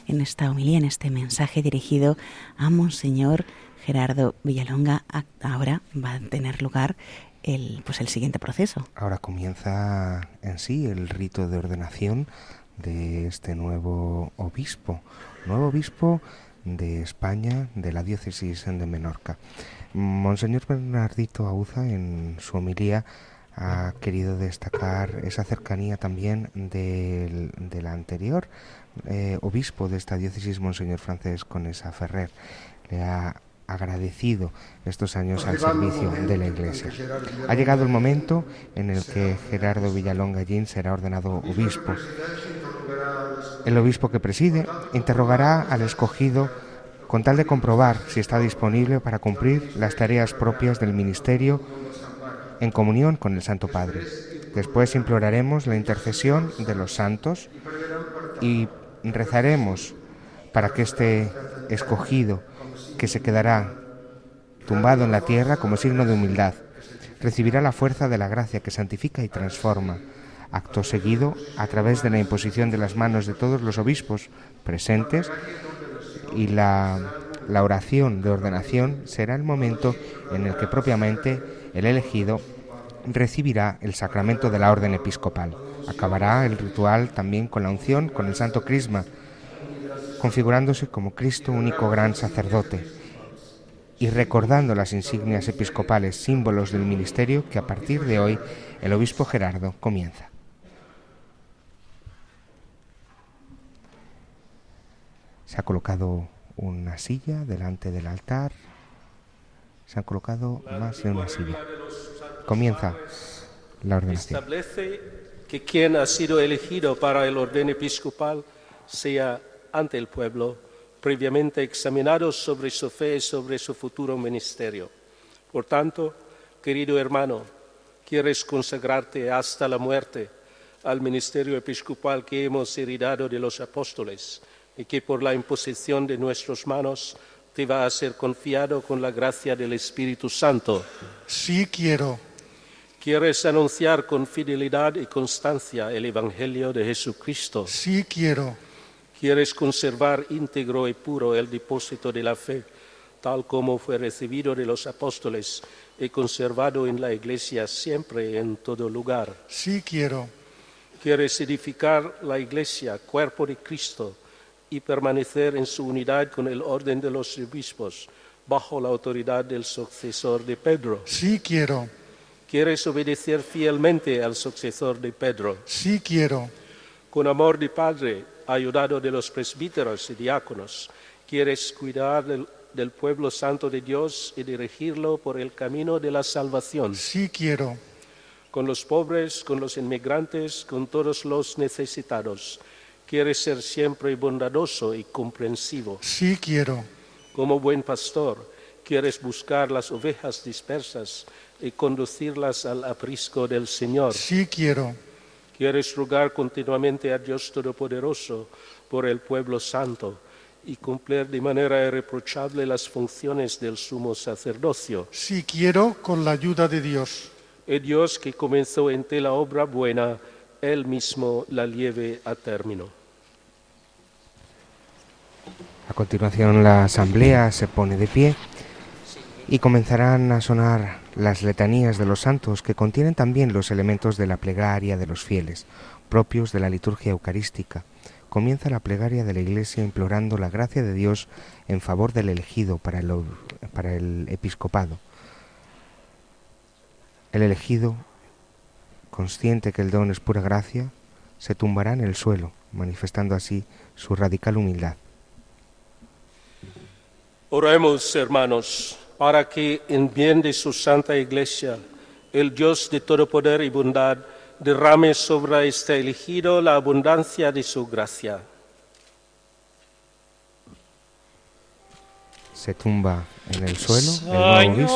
en esta homilía, en este mensaje dirigido a Monseñor Gerardo Villalonga. Ahora va a tener lugar el, pues el siguiente proceso. Ahora comienza en sí el rito de ordenación de este nuevo obispo, nuevo obispo de España, de la diócesis de Menorca. Monseñor Bernardito Auza, en su homilía, ha querido destacar esa cercanía también del, del anterior eh, obispo de esta diócesis, Monseñor Francés Conesa Ferrer. Le ha agradecido estos años al servicio de la Iglesia. Ha llegado el momento en el que Gerardo Villalón Gallín será ordenado obispo. El obispo que preside interrogará al escogido con tal de comprobar si está disponible para cumplir las tareas propias del ministerio en comunión con el Santo Padre. Después imploraremos la intercesión de los santos y rezaremos para que este escogido que se quedará tumbado en la tierra como signo de humildad recibirá la fuerza de la gracia que santifica y transforma. Acto seguido, a través de la imposición de las manos de todos los obispos presentes y la, la oración de ordenación, será el momento en el que propiamente el elegido recibirá el sacramento de la orden episcopal. Acabará el ritual también con la unción, con el santo crisma, configurándose como Cristo único gran sacerdote y recordando las insignias episcopales, símbolos del ministerio que a partir de hoy el obispo Gerardo comienza. Se ha colocado una silla delante del altar, se han colocado más de una silla. Comienza la ordenación. Establece que quien ha sido elegido para el orden episcopal sea ante el pueblo previamente examinado sobre su fe y sobre su futuro ministerio. Por tanto, querido hermano, quieres consagrarte hasta la muerte al ministerio episcopal que hemos heredado de los apóstoles y que por la imposición de nuestras manos te va a ser confiado con la gracia del Espíritu Santo. Sí quiero. ¿Quieres anunciar con fidelidad y constancia el Evangelio de Jesucristo? Sí quiero. ¿Quieres conservar íntegro y puro el depósito de la fe, tal como fue recibido de los apóstoles y conservado en la Iglesia siempre y en todo lugar? Sí quiero. ¿Quieres edificar la Iglesia, cuerpo de Cristo, y permanecer en su unidad con el orden de los obispos, bajo la autoridad del sucesor de Pedro? Sí quiero. ¿Quieres obedecer fielmente al sucesor de Pedro? Sí quiero. Con amor de Padre, ayudado de los presbíteros y diáconos, quieres cuidar del, del, pueblo santo de Dios y dirigirlo por el camino de la salvación. Sí quiero. Con los pobres, con los inmigrantes, con todos los necesitados. Quieres ser siempre bondadoso y comprensivo. Sí quiero. Como buen pastor, quieres buscar las ovejas dispersas y conducirlas al aprisco del Señor. Sí quiero. Quieres rogar continuamente a Dios Todopoderoso por el pueblo santo y cumplir de manera irreprochable las funciones del sumo sacerdocio. Sí quiero con la ayuda de Dios. El Dios que comenzó en ti la obra buena, Él mismo la lleve a término. A continuación la asamblea se pone de pie y comenzarán a sonar las letanías de los santos que contienen también los elementos de la plegaria de los fieles, propios de la liturgia eucarística. Comienza la plegaria de la Iglesia implorando la gracia de Dios en favor del elegido para el, para el episcopado. El elegido, consciente que el don es pura gracia, se tumbará en el suelo, manifestando así su radical humildad. Oremos, hermanos, para que en bien de su santa iglesia, el Dios de todo poder y bondad derrame sobre este elegido la abundancia de su gracia. Se tumba en el suelo el nuevo obispo.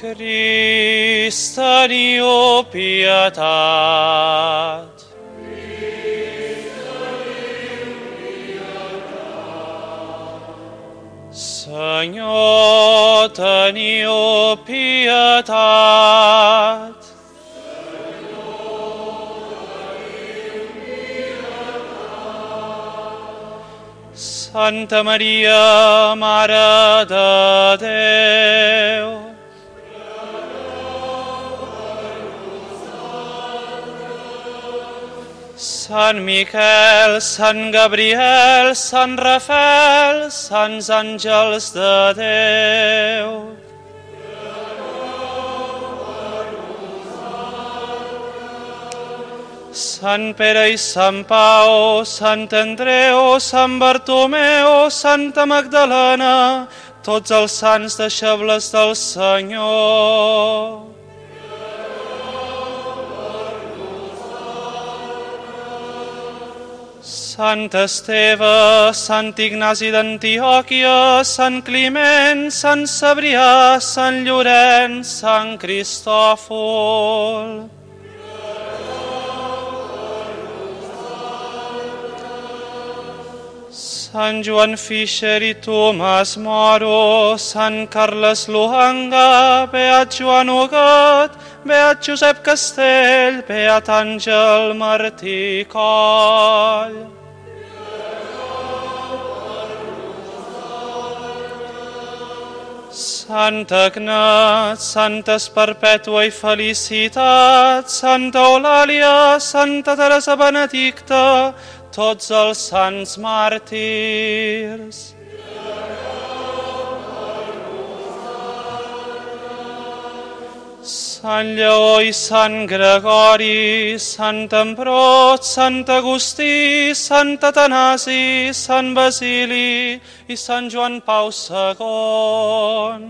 Christa Dio pietat. Senyor, teniu pietat. Santa Maria, Mare de Déu, Sant Miquel, Sant Gabriel, Sant Rafael, Sants Àngels de Déu. Sant Pere i Sant Pau, Sant Andreu, Sant Bartomeu, Santa Magdalena, tots els sants deixebles del Senyor. Sant Esteve, Sant Ignasi d'Antioquia, Sant Climent, Sant Cebrià, Sant Llorenç, Sant Cristòfol. Sant Joan Fischer i Tomàs Moro, Sant Carles Luanga, Beat Joan Ugat, Beat Josep Castell, Beat Àngel Martí Coll. Santa Agnat, Santes Perpètua i Felicitat, Santa Eulàlia, Santa Teresa Benedicta, tots els sants màrtirs. Sant Lleó i Sant Gregori, Sant Ambrot, Sant Agustí, Sant Atanasi, Sant Basili i Sant Joan Pau II.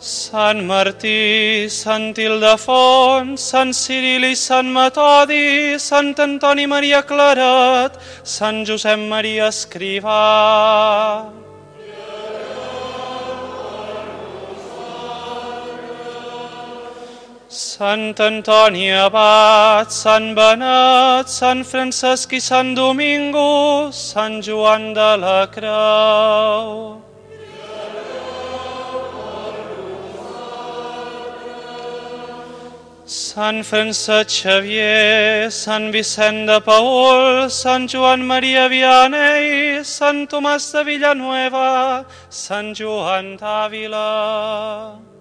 Sant Martí, Sant Ildefons, Sant Ciril i Sant Metodi, Sant Antoni Maria Claret, Sant Josep Maria Escrivà. Sant Antoni Abat, Sant Benet, Sant Francesc i Sant Domingo, Sant Joan de la Creu. Sant Francesc Xavier, Sant Vicent de Paul, Sant Joan Maria Vianney, Sant Tomàs de Villanueva, Sant Joan d'Àvila.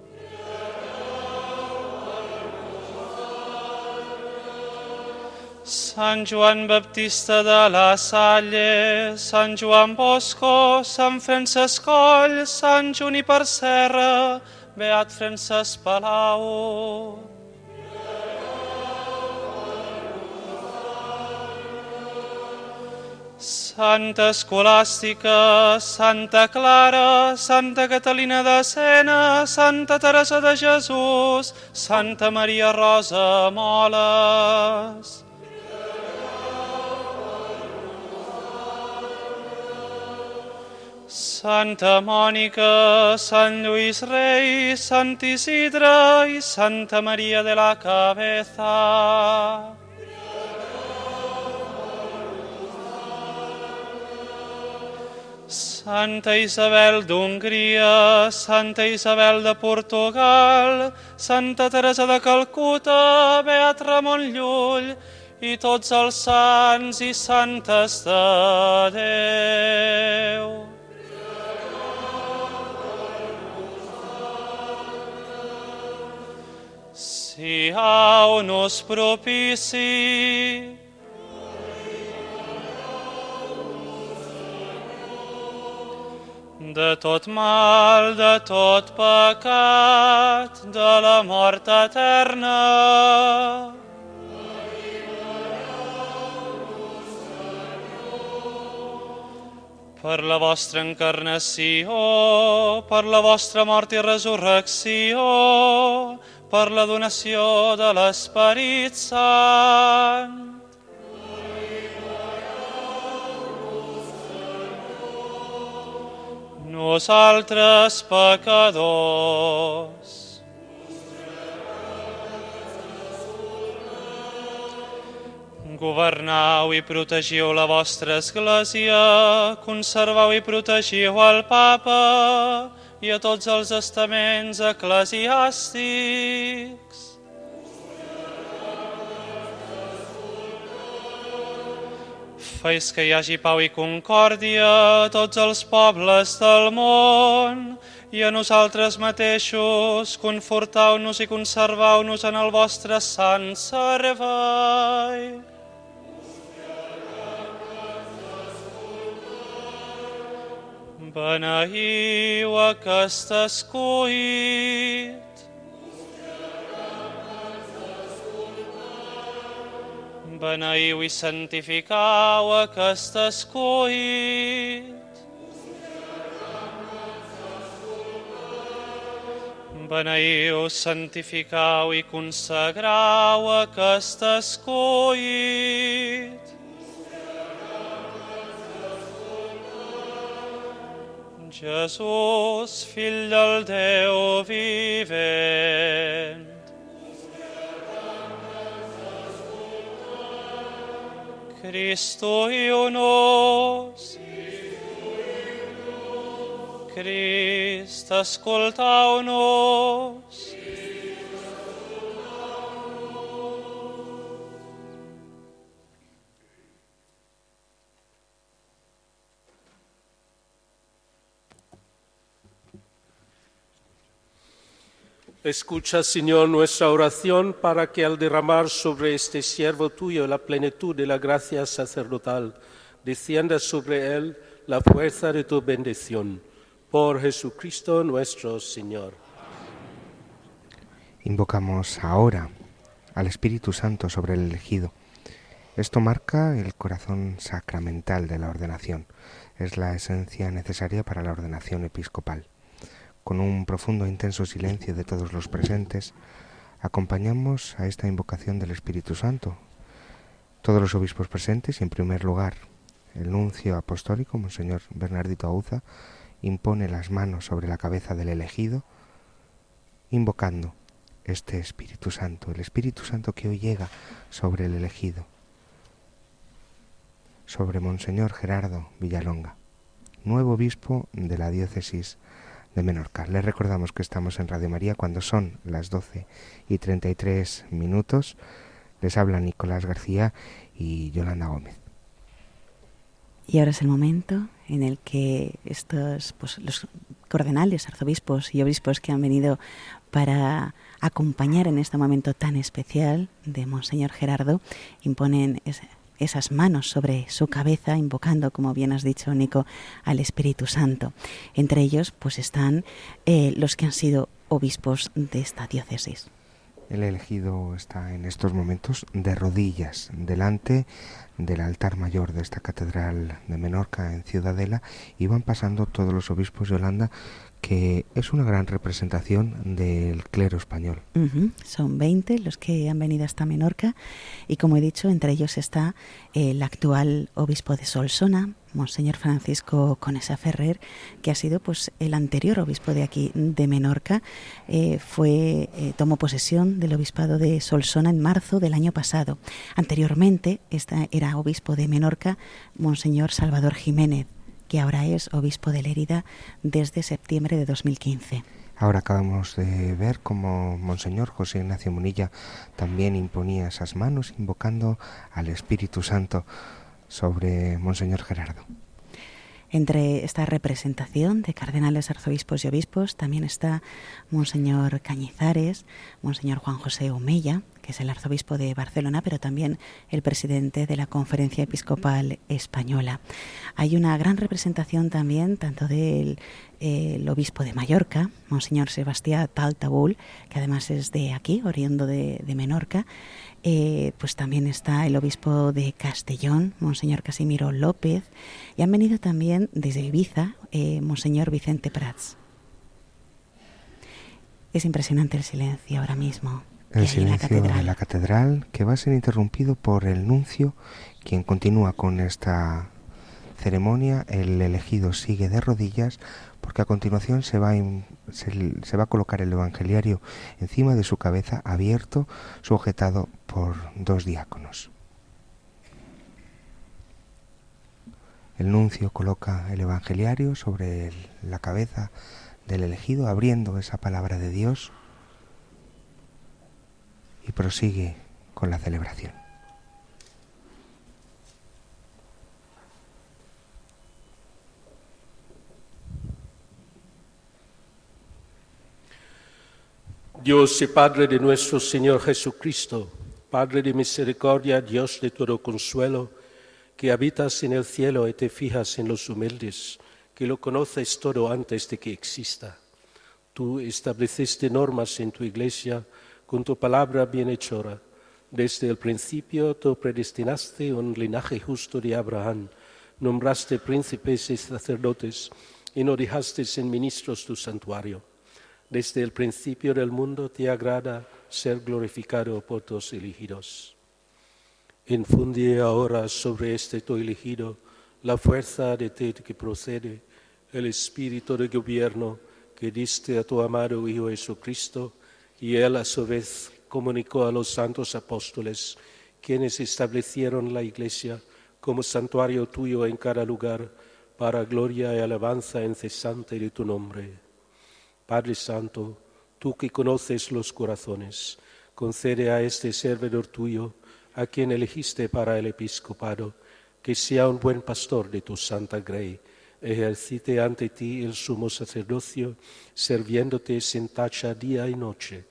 Sant Joan Baptista de la Salle, Sant Joan Bosco, Sant Francesc Coll, Sant Juniper Serra, Beat Francesc Palau. Santa Escolàstica, Santa Clara, Santa Catalina de Sena, Santa Teresa de Jesús, Santa Maria Rosa Moles. Santa Mònica, Sant Lluís Rei, Sant Isidre i Santa Maria de la Cabeza. Santa Isabel d'Hongria, Santa Isabel de Portugal, Santa Teresa de Calcuta, Beat Ramon Llull i tots els sants i santes de Déu. Siau-nos propici, de tot mal, de tot pecat, de la mort eterna. Per la vostra encarnació, per la vostra mort i resurrecció, per la donació de l'Esperit Sant. Nosaltres pecadors. Governau i protegiu la vostra església, conservau i protegiu el papa i a tots els estaments eclesiàstics. Feis que hi hagi pau i concòrdia a tots els pobles del món i a nosaltres mateixos, confortau-nos i conservau-nos en el vostre sant servei. Beneïu aquest escuit. Beneïu i santificau aquest escuit. Beneïu, santificau i consagrau aquest escuit. Jesús, fill del Déu vivent. Cristo nos. Crist, escoltau-nos. Escucha, Señor, nuestra oración para que al derramar sobre este siervo tuyo la plenitud de la gracia sacerdotal, descienda sobre él la fuerza de tu bendición. Por Jesucristo nuestro Señor. Invocamos ahora al Espíritu Santo sobre el elegido. Esto marca el corazón sacramental de la ordenación. Es la esencia necesaria para la ordenación episcopal. Con un profundo e intenso silencio de todos los presentes, acompañamos a esta invocación del Espíritu Santo. Todos los obispos presentes y en primer lugar el nuncio apostólico, Monseñor Bernardito Auza, impone las manos sobre la cabeza del elegido, invocando este Espíritu Santo, el Espíritu Santo que hoy llega sobre el elegido, sobre Monseñor Gerardo Villalonga, nuevo obispo de la diócesis de Menorca. Les recordamos que estamos en Radio María cuando son las 12 y 33 minutos. Les habla Nicolás García y Yolanda Gómez. Y ahora es el momento en el que estos, pues, los cardenales, arzobispos y obispos que han venido para acompañar en este momento tan especial de Monseñor Gerardo imponen esas manos sobre su cabeza, invocando, como bien has dicho, Nico, al Espíritu Santo. Entre ellos, pues están eh, los que han sido obispos de esta diócesis. El elegido está en estos momentos de rodillas delante del altar mayor de esta catedral de Menorca en Ciudadela y van pasando todos los obispos de Holanda que es una gran representación del clero español. Son 20 los que han venido hasta Menorca y como he dicho, entre ellos está el actual obispo de Solsona, Monseñor Francisco Conesa Ferrer, que ha sido pues el anterior obispo de aquí de Menorca, eh, fue eh, tomó posesión del obispado de Solsona en marzo del año pasado. Anteriormente esta era obispo de Menorca, Monseñor Salvador Jiménez que ahora es obispo de Lérida desde septiembre de 2015. Ahora acabamos de ver cómo Monseñor José Ignacio Munilla también imponía esas manos invocando al Espíritu Santo sobre Monseñor Gerardo. Entre esta representación de cardenales, arzobispos y obispos también está Monseñor Cañizares, Monseñor Juan José Omeya, que es el arzobispo de Barcelona, pero también el presidente de la Conferencia Episcopal Española. Hay una gran representación también tanto del obispo de Mallorca, Monseñor Sebastián Taltabul, que además es de aquí, oriundo de Menorca, eh, pues también está el obispo de Castellón, Monseñor Casimiro López, y han venido también desde Ibiza, eh, Monseñor Vicente Prats. Es impresionante el silencio ahora mismo. El silencio de la catedral que va a ser interrumpido por el nuncio, quien continúa con esta ceremonia. El elegido sigue de rodillas porque a continuación se va, se, va a colocar el evangeliario encima de su cabeza abierto, sujetado por dos diáconos. El nuncio coloca el evangeliario sobre la cabeza del elegido, abriendo esa palabra de Dios y prosigue con la celebración. Dios y Padre de nuestro Señor Jesucristo, Padre de misericordia, Dios de todo consuelo, que habitas en el cielo y te fijas en los humildes, que lo conoces todo antes de que exista. Tú estableciste normas en tu iglesia con tu palabra bienhechora. Desde el principio tú predestinaste un linaje justo de Abraham, nombraste príncipes y sacerdotes y no dejaste en ministros tu santuario. Desde el principio del mundo te agrada ser glorificado por tus elegidos. Infunde ahora sobre este tu elegido la fuerza de ti que procede, el espíritu de gobierno que diste a tu amado Hijo Jesucristo, y él a su vez comunicó a los santos apóstoles, quienes establecieron la iglesia como santuario tuyo en cada lugar, para gloria y alabanza incesante de tu nombre Padre Santo, tú que conoces los corazones, concede a este servidor tuyo, a quien elegiste para el episcopado, que sea un buen pastor de tu santa grey, ejercite ante ti el sumo sacerdocio, sirviéndote sin tacha día y noche,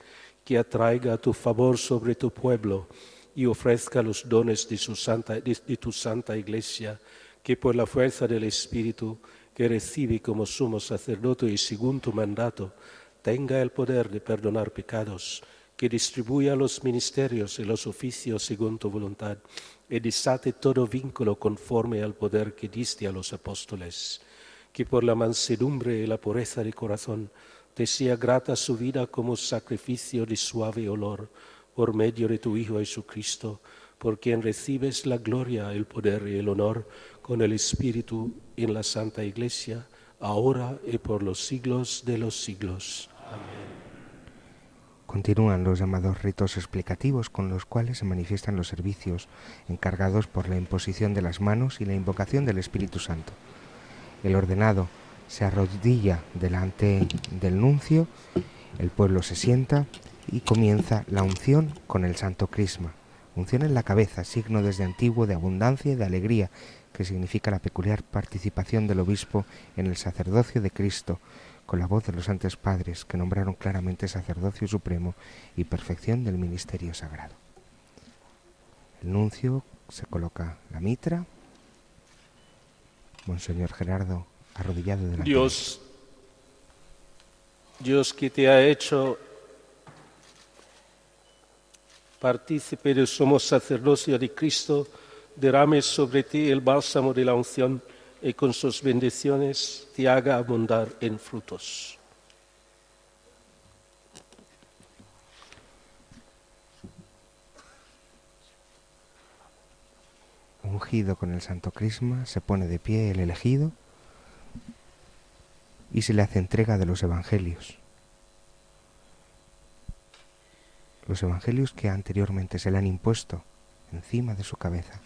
que atraiga tu favor sobre tu pueblo y ofrezca los dones de, de tu santa iglesia, que por la fuerza del Espíritu que recibe como sumo sacerdote y según tu mandato, tenga el poder de perdonar pecados, que distribuya los ministerios y los oficios según tu voluntad, y desate todo vínculo conforme al poder que diste a los apóstoles, que por la mansedumbre y la pureza de corazón te sea grata su vida como sacrificio de suave olor, por medio de tu Hijo Jesucristo, por quien recibes la gloria, el poder y el honor con el Espíritu en la Santa Iglesia, ahora y por los siglos de los siglos. Amén. Continúan los llamados ritos explicativos con los cuales se manifiestan los servicios encargados por la imposición de las manos y la invocación del Espíritu Santo. El ordenado se arrodilla delante del nuncio, el pueblo se sienta y comienza la unción con el santo crisma. Unción en la cabeza, signo desde antiguo de abundancia y de alegría que significa la peculiar participación del obispo en el sacerdocio de Cristo, con la voz de los santos padres que nombraron claramente sacerdocio supremo y perfección del ministerio sagrado. El nuncio se coloca la mitra. Monseñor Gerardo, arrodillado delante Dios, Dios que te ha hecho partícipe del somos sacerdocio de Cristo, derrame sobre ti el bálsamo de la unción y con sus bendiciones te haga abundar en frutos. Ungido con el santo crisma, se pone de pie el elegido y se le hace entrega de los evangelios. Los evangelios que anteriormente se le han impuesto encima de su cabeza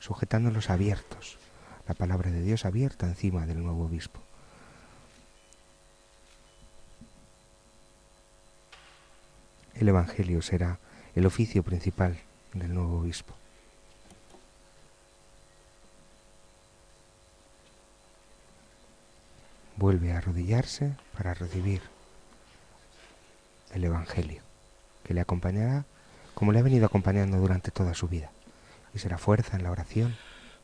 sujetándolos abiertos, la palabra de Dios abierta encima del nuevo obispo. El Evangelio será el oficio principal del nuevo obispo. Vuelve a arrodillarse para recibir el Evangelio, que le acompañará como le ha venido acompañando durante toda su vida y será fuerza en la oración.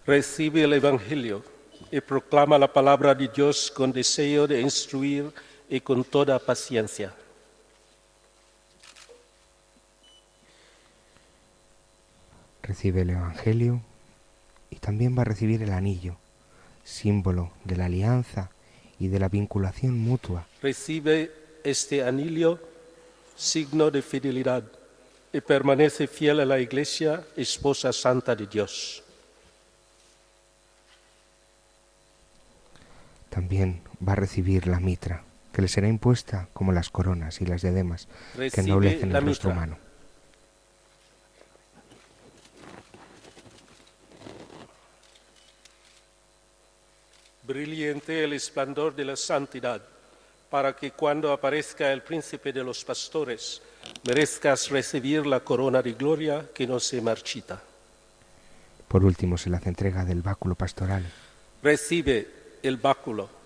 Recibe el Evangelio y proclama la palabra de Dios con deseo de instruir y con toda paciencia. Recibe el Evangelio y también va a recibir el anillo, símbolo de la alianza y de la vinculación mutua. Recibe este anillo, signo de fidelidad y permanece fiel a la Iglesia, esposa santa de Dios. También va a recibir la mitra, que le será impuesta como las coronas y las diademas que ennoblecen el rostro humano. Brillante el esplendor de la santidad, para que cuando aparezca el príncipe de los pastores, merezcas recibir la corona de gloria que no se marchita. Por último, se le hace entrega del báculo pastoral. Recibe el báculo.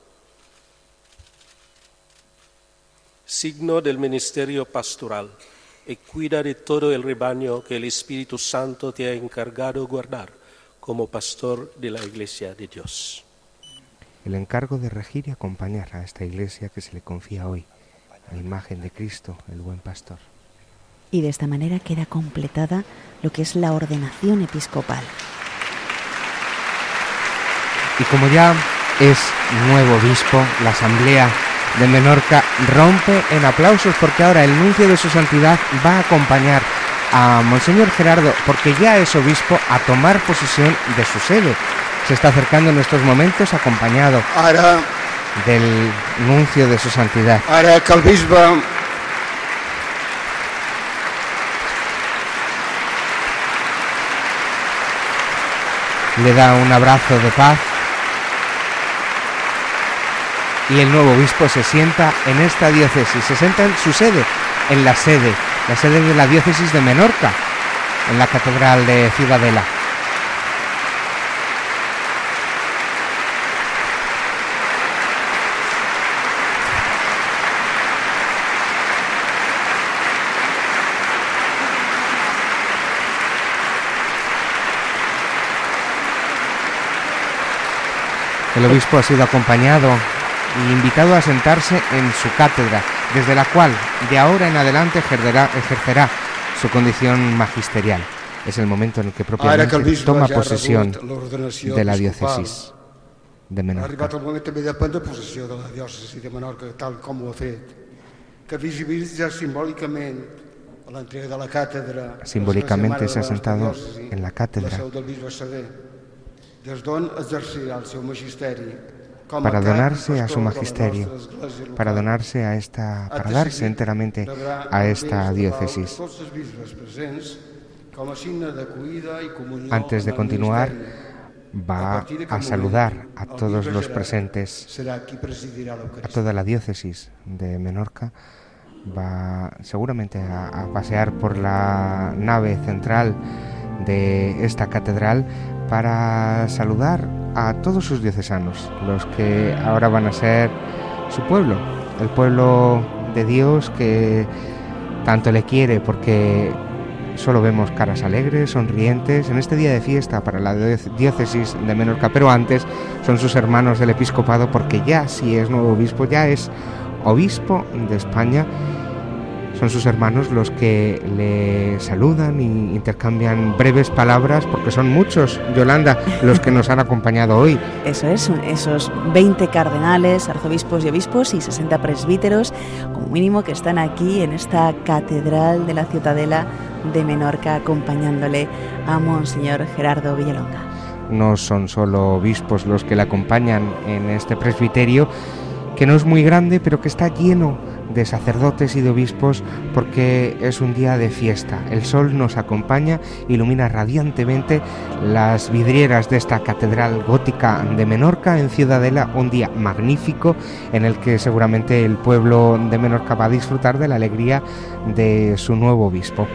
signo del ministerio pastoral, y cuida de todo el rebaño que el Espíritu Santo te ha encargado guardar como pastor de la Iglesia de Dios. El encargo de regir y acompañar a esta iglesia que se le confía hoy, la imagen de Cristo, el buen pastor. Y de esta manera queda completada lo que es la ordenación episcopal. Y como ya es nuevo obispo, la Asamblea de Menorca rompe en aplausos porque ahora el nuncio de su santidad va a acompañar a Monseñor Gerardo, porque ya es obispo, a tomar posesión de su sede. Se está acercando en estos momentos acompañado Ara, del nuncio de su santidad. ara que el bisbe Le da un abrazo de paz y el nuevo obispo se sienta en esta diócesis, se sienta en su sede, en la sede, la sede de la diócesis de Menorca, en la catedral de Ciudadela. El obispo ha sido acompañado y invitado a sentarse en su cátedra, desde la cual de ahora en adelante ejercerá, ejercerá su condición magisterial. Es el momento en el que Ara que el propiamente toma posesión de la diócesis de Menorca. tal que càtedra Simbólicamente se ha sentado en la cátedra. Para donarse a su magisterio, para donarse a esta, para darse enteramente a esta diócesis. Antes de continuar, va a saludar a todos los presentes, a toda la diócesis de Menorca. Va seguramente a, a pasear por la nave central de esta catedral para saludar a todos sus diocesanos, los que ahora van a ser su pueblo, el pueblo de Dios que tanto le quiere porque solo vemos caras alegres, sonrientes en este día de fiesta para la dió- diócesis de Menorca, pero antes son sus hermanos del episcopado porque ya si es nuevo obispo, ya es obispo de España. Son sus hermanos los que le saludan y intercambian breves palabras porque son muchos, Yolanda, los que nos han acompañado hoy. Eso es, esos 20 cardenales, arzobispos y obispos y 60 presbíteros, como mínimo, que están aquí en esta catedral de la Ciudadela de Menorca acompañándole a Monseñor Gerardo Villalonga. no son solo obispos los que le acompañan en este presbiterio, que no es muy grande, pero que está lleno de sacerdotes y de obispos porque es un día de fiesta. El sol nos acompaña, ilumina radiantemente las vidrieras de esta catedral gótica de Menorca en Ciudadela, un día magnífico en el que seguramente el pueblo de Menorca va a disfrutar de la alegría de su nuevo obispo.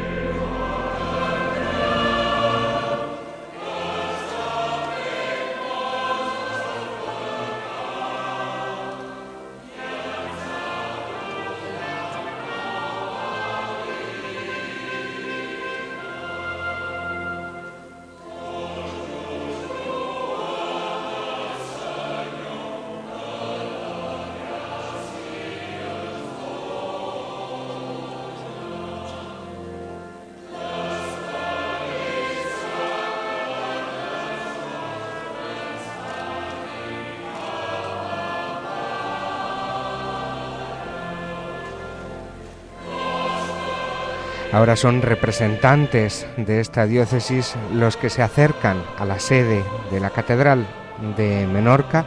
Son representantes de esta diócesis los que se acercan a la sede de la Catedral de Menorca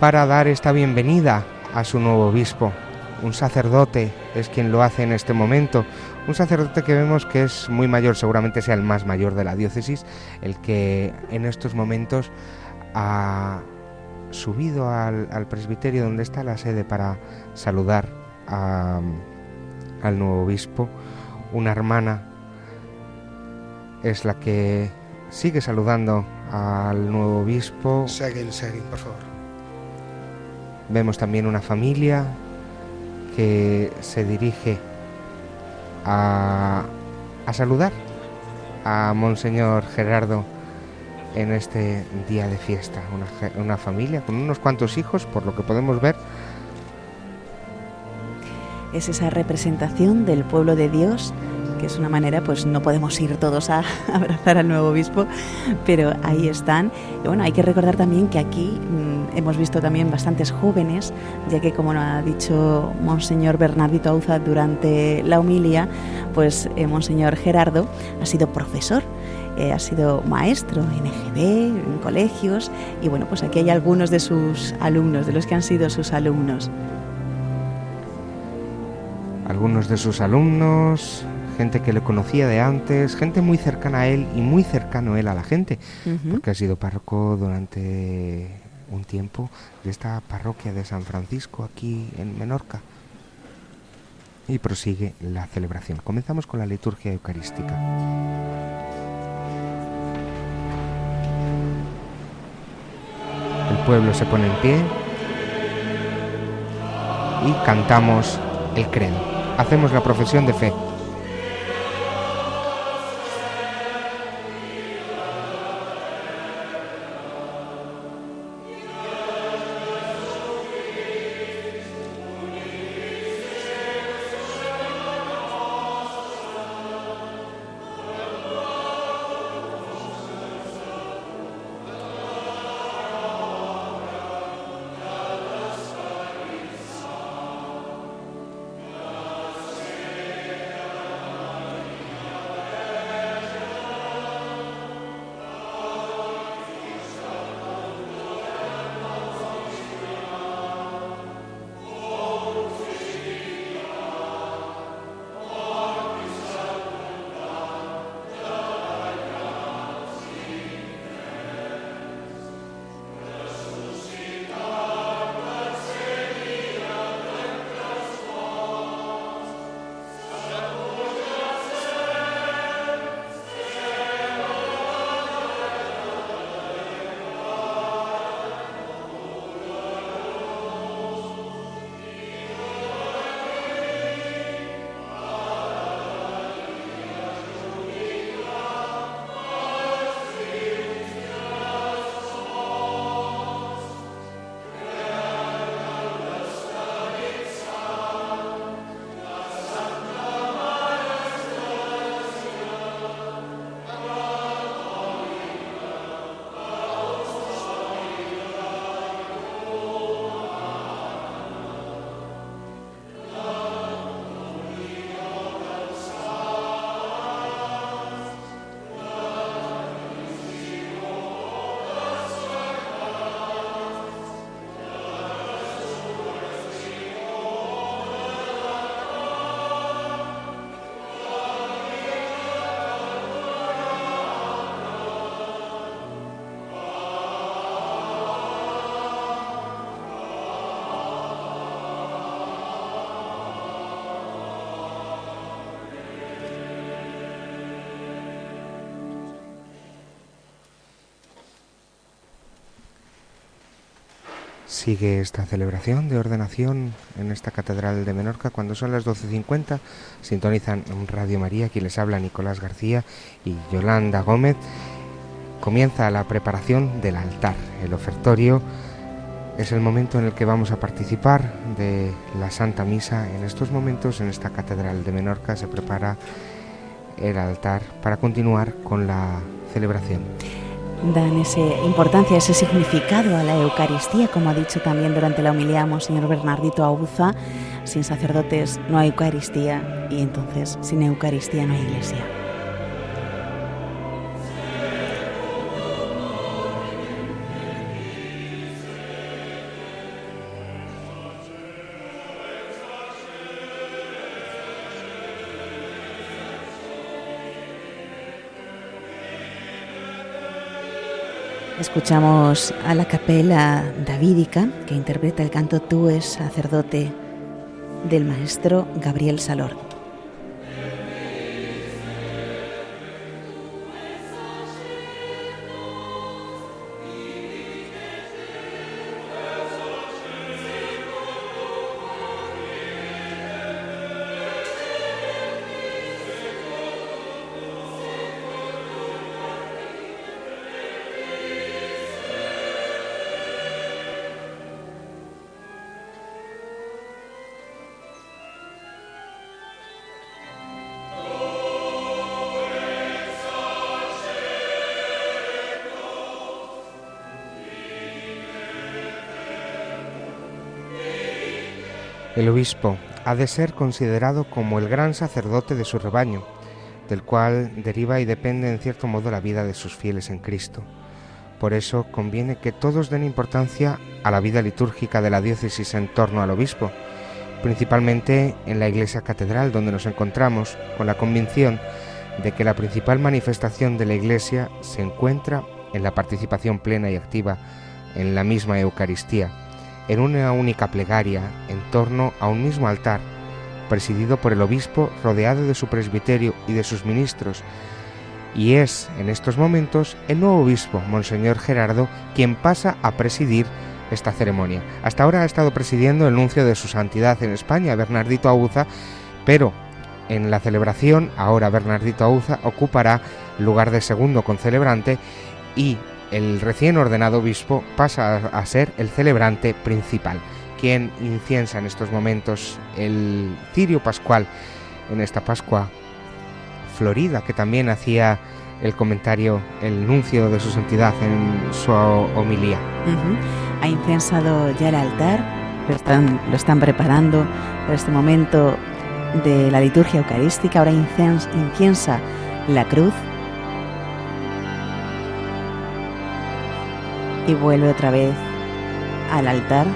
para dar esta bienvenida a su nuevo obispo. Un sacerdote es quien lo hace en este momento, un sacerdote que vemos que es muy mayor, seguramente sea el más mayor de la diócesis, el que en estos momentos ha subido al, presbiterio donde está la sede para saludar al nuevo obispo. Una hermana es la que sigue saludando al nuevo obispo. Seguin, seguin, per favor. Vemos también una familia que se dirige a, a saludar a Monseñor Gerardo en este día de fiesta. Una, una, familia con unos cuantos hijos, por lo que podemos ver. Es esa representación del pueblo de Dios que es una manera, pues no podemos ir todos a abrazar al nuevo obispo, pero ahí están. Y bueno, hay que recordar también que aquí mmm, hemos visto también bastantes jóvenes, ya que como ha dicho Monseñor Bernardito Auza durante la humilia, pues eh, Monseñor Gerardo ha sido profesor. Eh, ha sido maestro en EGB, en colegios, y bueno, pues aquí hay algunos de sus alumnos, de los que han sido sus alumnos. Algunos de sus alumnos, gente que le conocía de antes, gente muy cercana a él y muy cercano él a la gente, uh -huh. porque ha sido párroco durante un tiempo de esta parroquia de San Francisco aquí en Menorca. Y prosigue la celebración. Comenzamos con la liturgia eucarística. El pueblo se pone en pie y cantamos el credo. Hacemos la profesión de fe. Sigue esta celebración de ordenación en esta catedral de Menorca. Cuando son las 12.50 sintonizan Radio María. Aquí les habla Nicolás García y Yolanda Gómez. Comienza la preparación del altar. El ofertorio es el momento en el que vamos a participar de la Santa Misa. En estos momentos en esta catedral de Menorca se prepara el altar para continuar con la celebración dan esa importancia, ese significado a la Eucaristía, como ha dicho también durante la homilía Monseñor Bernardito Auza, sin sacerdotes no hay Eucaristía y entonces sin Eucaristía no hay iglesia. Escuchamos a la capela davídica que interpreta el canto Tú es sacerdote del maestro Gabriel Salor. El obispo ha de ser considerado como el gran sacerdote de su rebaño, del cual deriva y depende en cierto modo la vida de sus fieles en Cristo. Por eso conviene que todos den importancia a la vida litúrgica de la diócesis en torno al obispo, principalmente en la iglesia catedral donde nos encontramos, con la convicción de que la principal manifestación de la iglesia se encuentra en la participación plena y activa en la misma Eucaristía, en una única plegaria en torno a un mismo altar, presidido por el obispo rodeado de su presbiterio y de sus ministros, y es en estos momentos el nuevo obispo, Monseñor Gerardo, quien pasa a presidir esta ceremonia. Hasta ahora ha estado presidiendo el nuncio de su santidad en España, Bernardito Auza, pero en la celebración ahora Bernardito Auza ocupará lugar de segundo con celebrante y el recién ordenado obispo pasa a ser el celebrante principal, quien inciensa en estos momentos el cirio pascual en esta Pascua Florida, que también hacía el comentario, el nuncio de su santidad en su homilía. Ha incensado ya el altar, lo están, lo están preparando para este momento de la liturgia eucarística, ahora inciensa la cruz y vuelve otra vez al altar.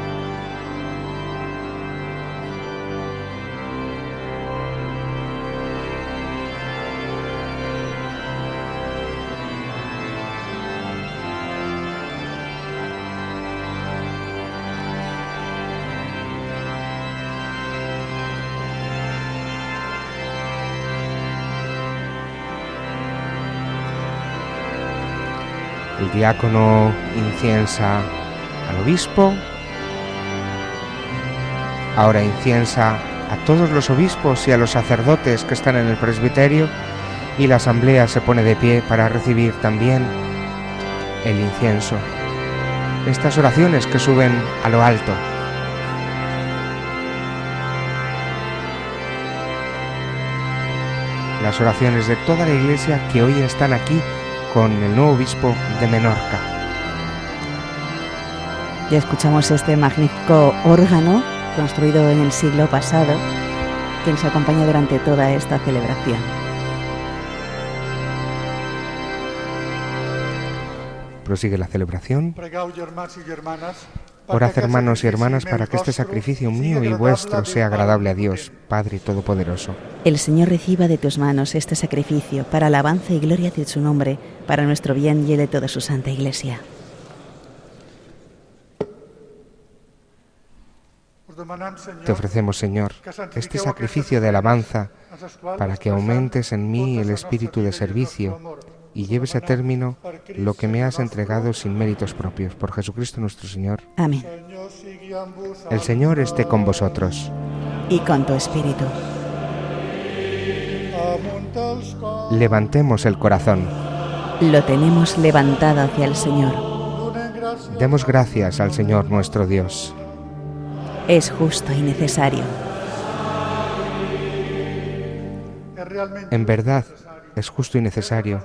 El diácono inciensa al obispo, ahora inciensa a todos los obispos y a los sacerdotes que están en el presbiterio y la asamblea se pone de pie para recibir también el incienso. Estas oraciones que suben a lo alto. Las oraciones de toda la iglesia que hoy están aquí con el nuevo obispo de Menorca. Ya escuchamos este magnífico órgano construido en el siglo pasado que nos acompaña durante toda esta celebración. Prosigue la celebración. Orad hermanos y hermanas para que este sacrificio mío y vuestro sea agradable a Dios, Padre Todopoderoso. El Señor reciba de tus manos este sacrificio para alabanza y gloria de su nombre, para nuestro bien y el de toda su santa Iglesia. Te ofrecemos, Señor, este sacrificio de alabanza para que aumentes en mí el espíritu de servicio y lleves a término lo que me has entregado sin méritos propios. Por Jesucristo nuestro Señor. Amén. El Señor esté con vosotros. Y con tu espíritu. Levantemos el corazón. Lo tenemos levantado hacia el Señor. Demos gracias al Señor nuestro Dios. Es justo y necesario. En verdad, es justo y necesario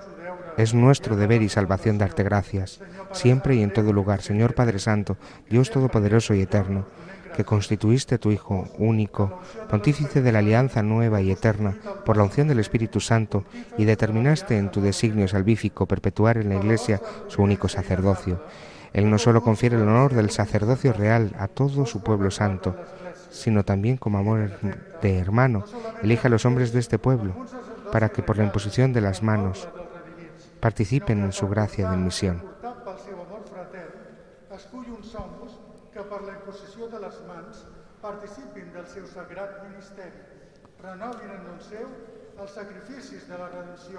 es nuestro deber y salvación darte gracias, siempre y en todo lugar, Señor Padre Santo, Dios Todopoderoso y Eterno, que constituiste tu Hijo único, pontífice de la alianza nueva y eterna, por la unción del Espíritu Santo, y determinaste en tu designio salvífico perpetuar en la Iglesia su único sacerdocio. Él no solo confiere el honor del sacerdocio real a todo su pueblo santo, sino también como amor de hermano, elige a los hombres de este pueblo, para que por la imposición de las manos participen en su gracia de misión. en de la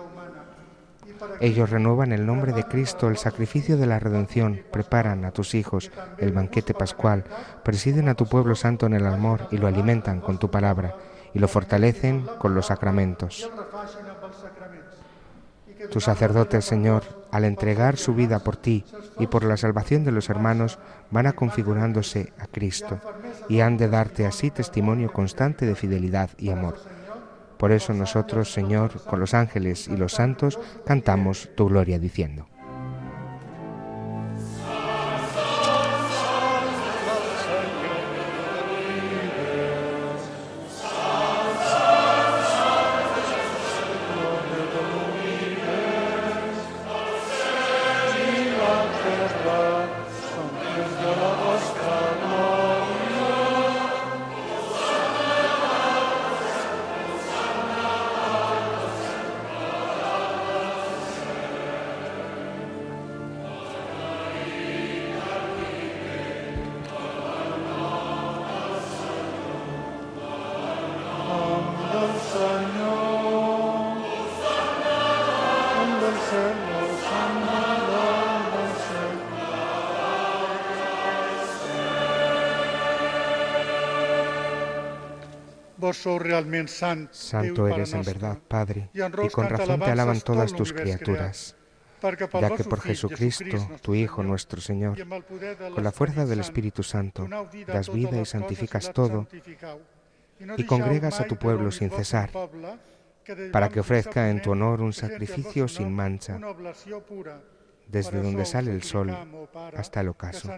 humana. Ellos renuevan el nombre de Cristo, el sacrificio de la redención, preparan a tus hijos el banquete pascual, presiden a tu pueblo santo en el amor y lo alimentan con tu palabra y lo fortalecen con los sacramentos. Tus sacerdotes, Señor, al entregar su vida por ti y por la salvación de los hermanos, van a configurándose a Cristo y han de darte así testimonio constante de fidelidad y amor. Por eso nosotros, Señor, con los ángeles y los santos, cantamos tu gloria diciendo. Santo eres en verdad, Padre, y con razón te alaban todas tus criaturas, ya que por Jesucristo, tu Hijo nuestro Señor, con la fuerza del Espíritu Santo, das vida y santificas todo, y congregas a tu pueblo sin cesar, para que ofrezca en tu honor un sacrificio sin mancha, desde donde sale el sol hasta el ocaso.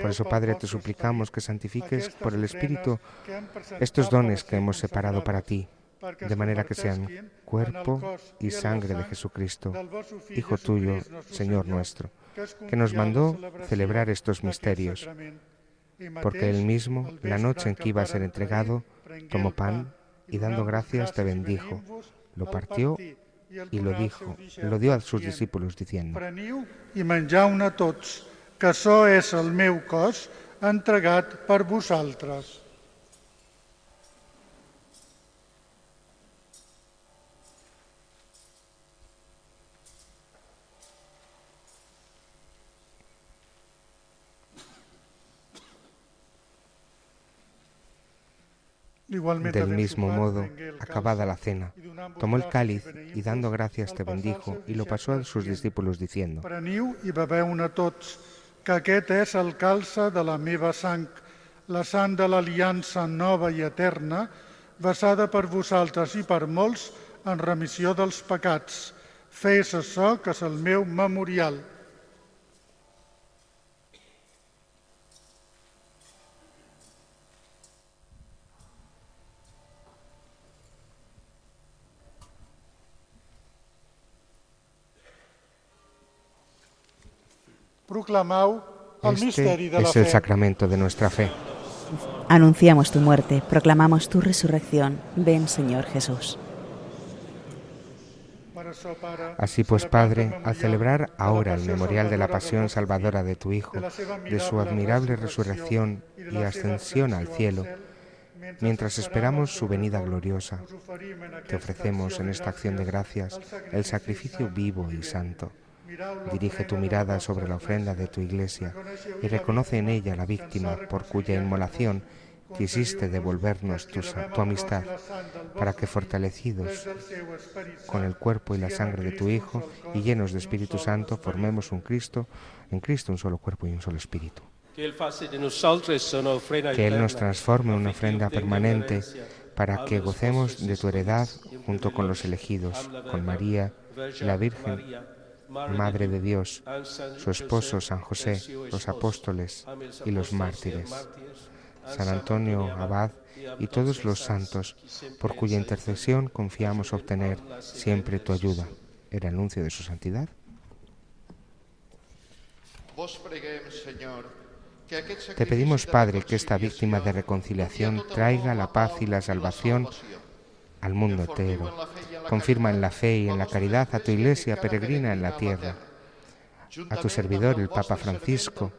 Por eso, Padre, te suplicamos que santifiques por el Espíritu estos dones que hemos separado para ti, de manera que sean cuerpo y sangre de Jesucristo, Hijo tuyo, Señor nuestro, que nos mandó celebrar estos misterios, porque él mismo, la noche en que iba a ser entregado, tomó pan y dando gracias te bendijo, lo partió y lo dijo, lo dio a sus discípulos diciendo, Preniu i menjau-ne tots, que això és el meu cos entregat per vosaltres. Del mismo modo, acabada la cena, tomó el cáliz y dando gracias te bendijo y lo pasó a sus discípulos diciendo, que aquest és el calça de la meva sang, la sang de l'aliança nova i eterna, vessada per vosaltres i per molts en remissió dels pecats. Fes això, que és el meu memorial. Este de la es el fe. sacramento de nuestra fe. Anunciamos tu muerte, proclamamos tu resurrección. Ven, Señor Jesús. Así pues, Padre, al celebrar ahora el memorial de la pasión salvadora de tu Hijo, de su admirable resurrección y ascensión al cielo, mientras esperamos su venida gloriosa, te ofrecemos en esta acción de gracias el sacrificio vivo y santo. Dirige tu mirada sobre la ofrenda de tu iglesia y reconoce en ella la víctima por cuya inmolación quisiste devolvernos tu, amistad, para que fortalecidos con el cuerpo y la sangre de tu Hijo y llenos de Espíritu Santo formemos un Cristo, en Cristo un solo cuerpo y un solo espíritu. Que Él nos transforme en una ofrenda permanente para que gocemos de tu heredad junto con los elegidos, con María, la Virgen, Madre de Dios, su esposo San José, los apóstoles y los mártires, mártires, an San Antonio Abad y todos los santos, por cuya intercesión confiamos obtener siempre tu ayuda. ¿El anuncio de su santidad? Te pedimos, Padre, que esta víctima de reconciliación traiga la paz y la salvación al mundo entero. Confirma en la fe y en la caridad a tu iglesia peregrina en la tierra, a tu servidor, el Papa Francisco,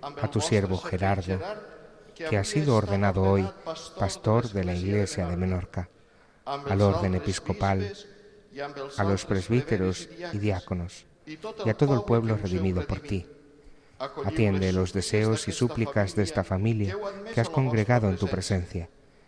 a tu siervo Gerardo, que ha sido ordenado hoy pastor de la iglesia de Menorca, al orden episcopal, a los presbíteros y diáconos, y a todo el pueblo redimido por ti. Atiende los deseos y súplicas de esta familia que has congregado en tu presencia.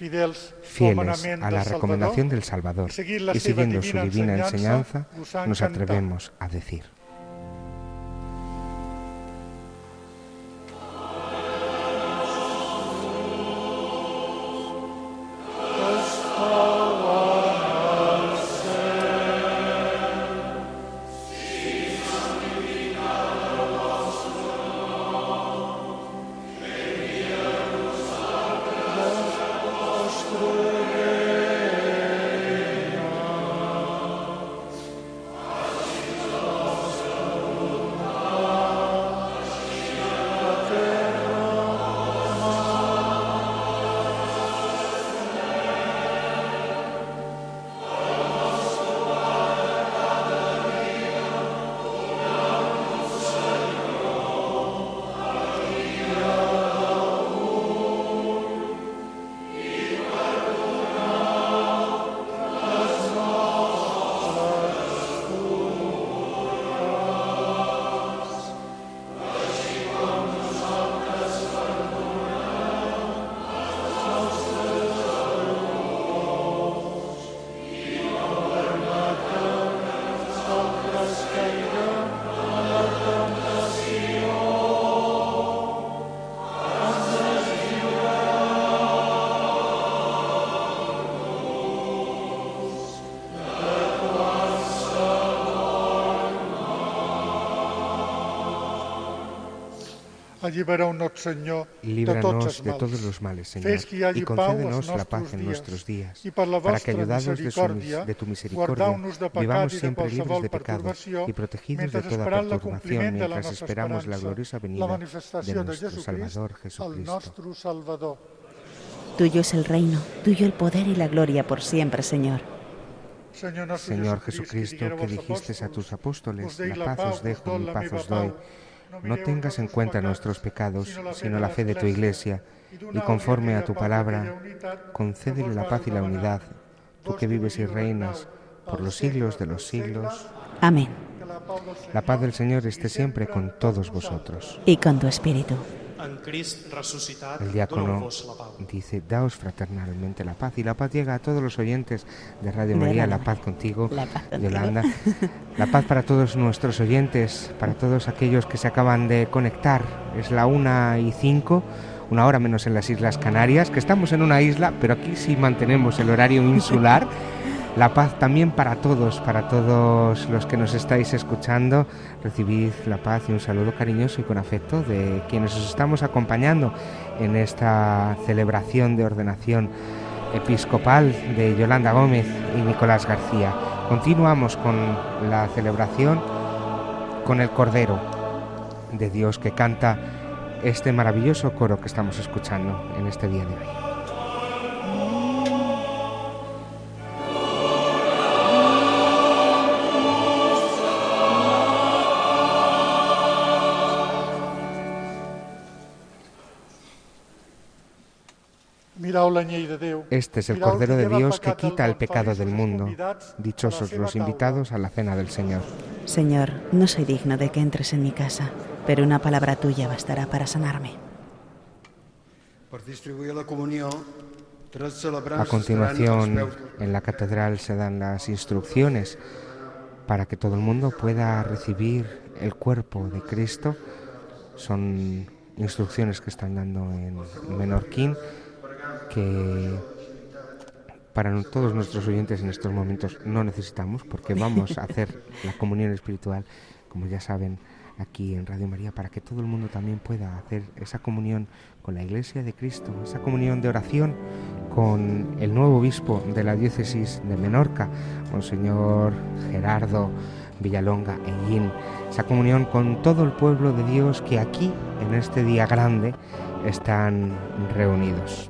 Fidels a la recomendación del Salvador y siguiendo su divina enseñanza, nos atrevemos a decir. Líbranos de todos los males, Señor, y concédenos la paz en nuestros días, para que, ayudados de, tu misericordia, vivamos siempre libres de pecado y protegidos de toda perturbación mientras esperamos la gloriosa venida de nuestro Salvador Jesucristo. Tuyo es el reino, tuyo el poder y la gloria por siempre, Señor. Señor Jesucristo, que dijiste a tus apóstoles, la paz os dejo, mi paz os doy. No tengas en cuenta nuestros pecados, sino la fe de tu Iglesia, y conforme a tu palabra, concédele la paz y la unidad, tú que vives y reinas por los siglos de los siglos. Amén. La paz del Señor esté siempre con todos vosotros. Y con tu espíritu. El diácono dice, daos fraternalmente la paz. Y la paz llega a todos los oyentes de Radio María, la paz contigo, Yolanda. La paz para todos nuestros oyentes, para todos aquellos que se acaban de conectar. Es la una y cinco, una hora menos en las Islas Canarias, que estamos en una isla, pero aquí sí mantenemos el horario insular. La paz también para todos, para todos los que nos estáis escuchando. Recibid la paz y un saludo cariñoso y con afecto de quienes os estamos acompañando en esta celebración de ordenación episcopal de Yolanda Gómez y Nicolás García. Continuamos con la celebración con el Cordero de Dios que canta este maravilloso coro que estamos escuchando en este día de hoy. Este es el Cordero de Dios que quita el pecado del mundo. Dichosos los invitados a la cena del Señor. Señor, no soy digno de que entres en mi casa, pero una palabra tuya bastará para sanarme. A continuación, en la catedral se dan las instrucciones para que todo el mundo pueda recibir el cuerpo de Cristo. Son instrucciones que están dando en Menorquín que para todos nuestros oyentes en estos momentos no necesitamos, porque vamos a hacer la comunión espiritual, como ya saben, aquí en Radio María, para que todo el mundo también pueda hacer esa comunión con la Iglesia de Cristo, esa comunión de oración con el nuevo obispo de la diócesis de Menorca, Monseñor Gerardo Villalonga Eguín, esa comunión con todo el pueblo de Dios que aquí, en este día grande, están reunidos.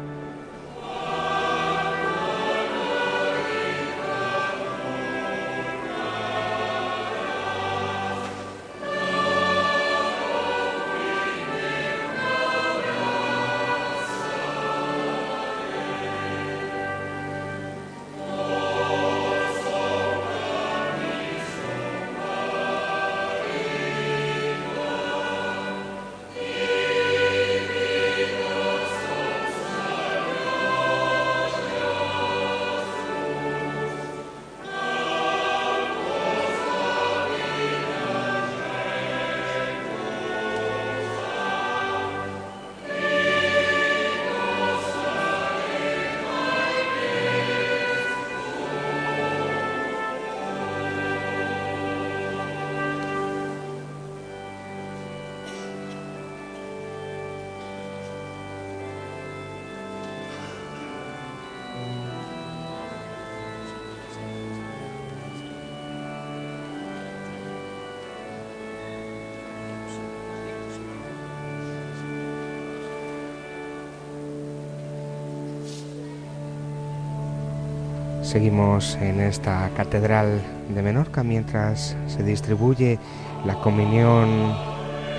Seguimos en esta catedral de Menorca mientras se distribuye la comunión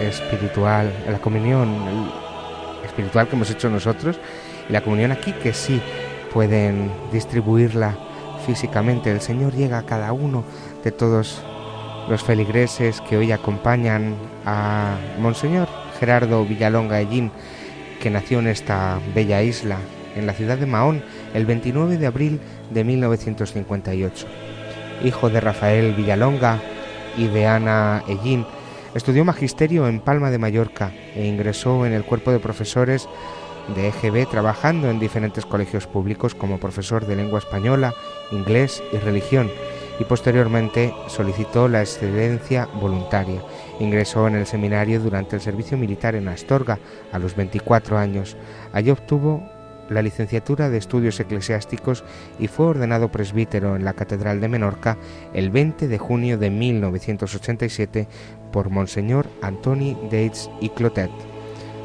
espiritual, la comunión espiritual que hemos hecho nosotros y la comunión aquí que sí pueden distribuirla físicamente. El Señor llega a cada uno de todos los feligreses que hoy acompañan a Monseñor Gerardo Villalonga Ellín, que nació en esta bella isla, en la ciudad de Mahón, el 29 de abril de 1958. Hijo de Rafael Villalonga y de Ana Ellín, estudió magisterio en Palma de Mallorca e ingresó en el cuerpo de profesores de EGB trabajando en diferentes colegios públicos como profesor de lengua española, inglés y religión y posteriormente solicitó la excelencia voluntaria. Ingresó en el seminario durante el servicio militar en Astorga a los 24 años. Allí obtuvo la licenciatura de Estudios Eclesiásticos y fue ordenado presbítero en la Catedral de Menorca el 20 de junio de 1987 por Monseñor Antoni Deitz y Clotet.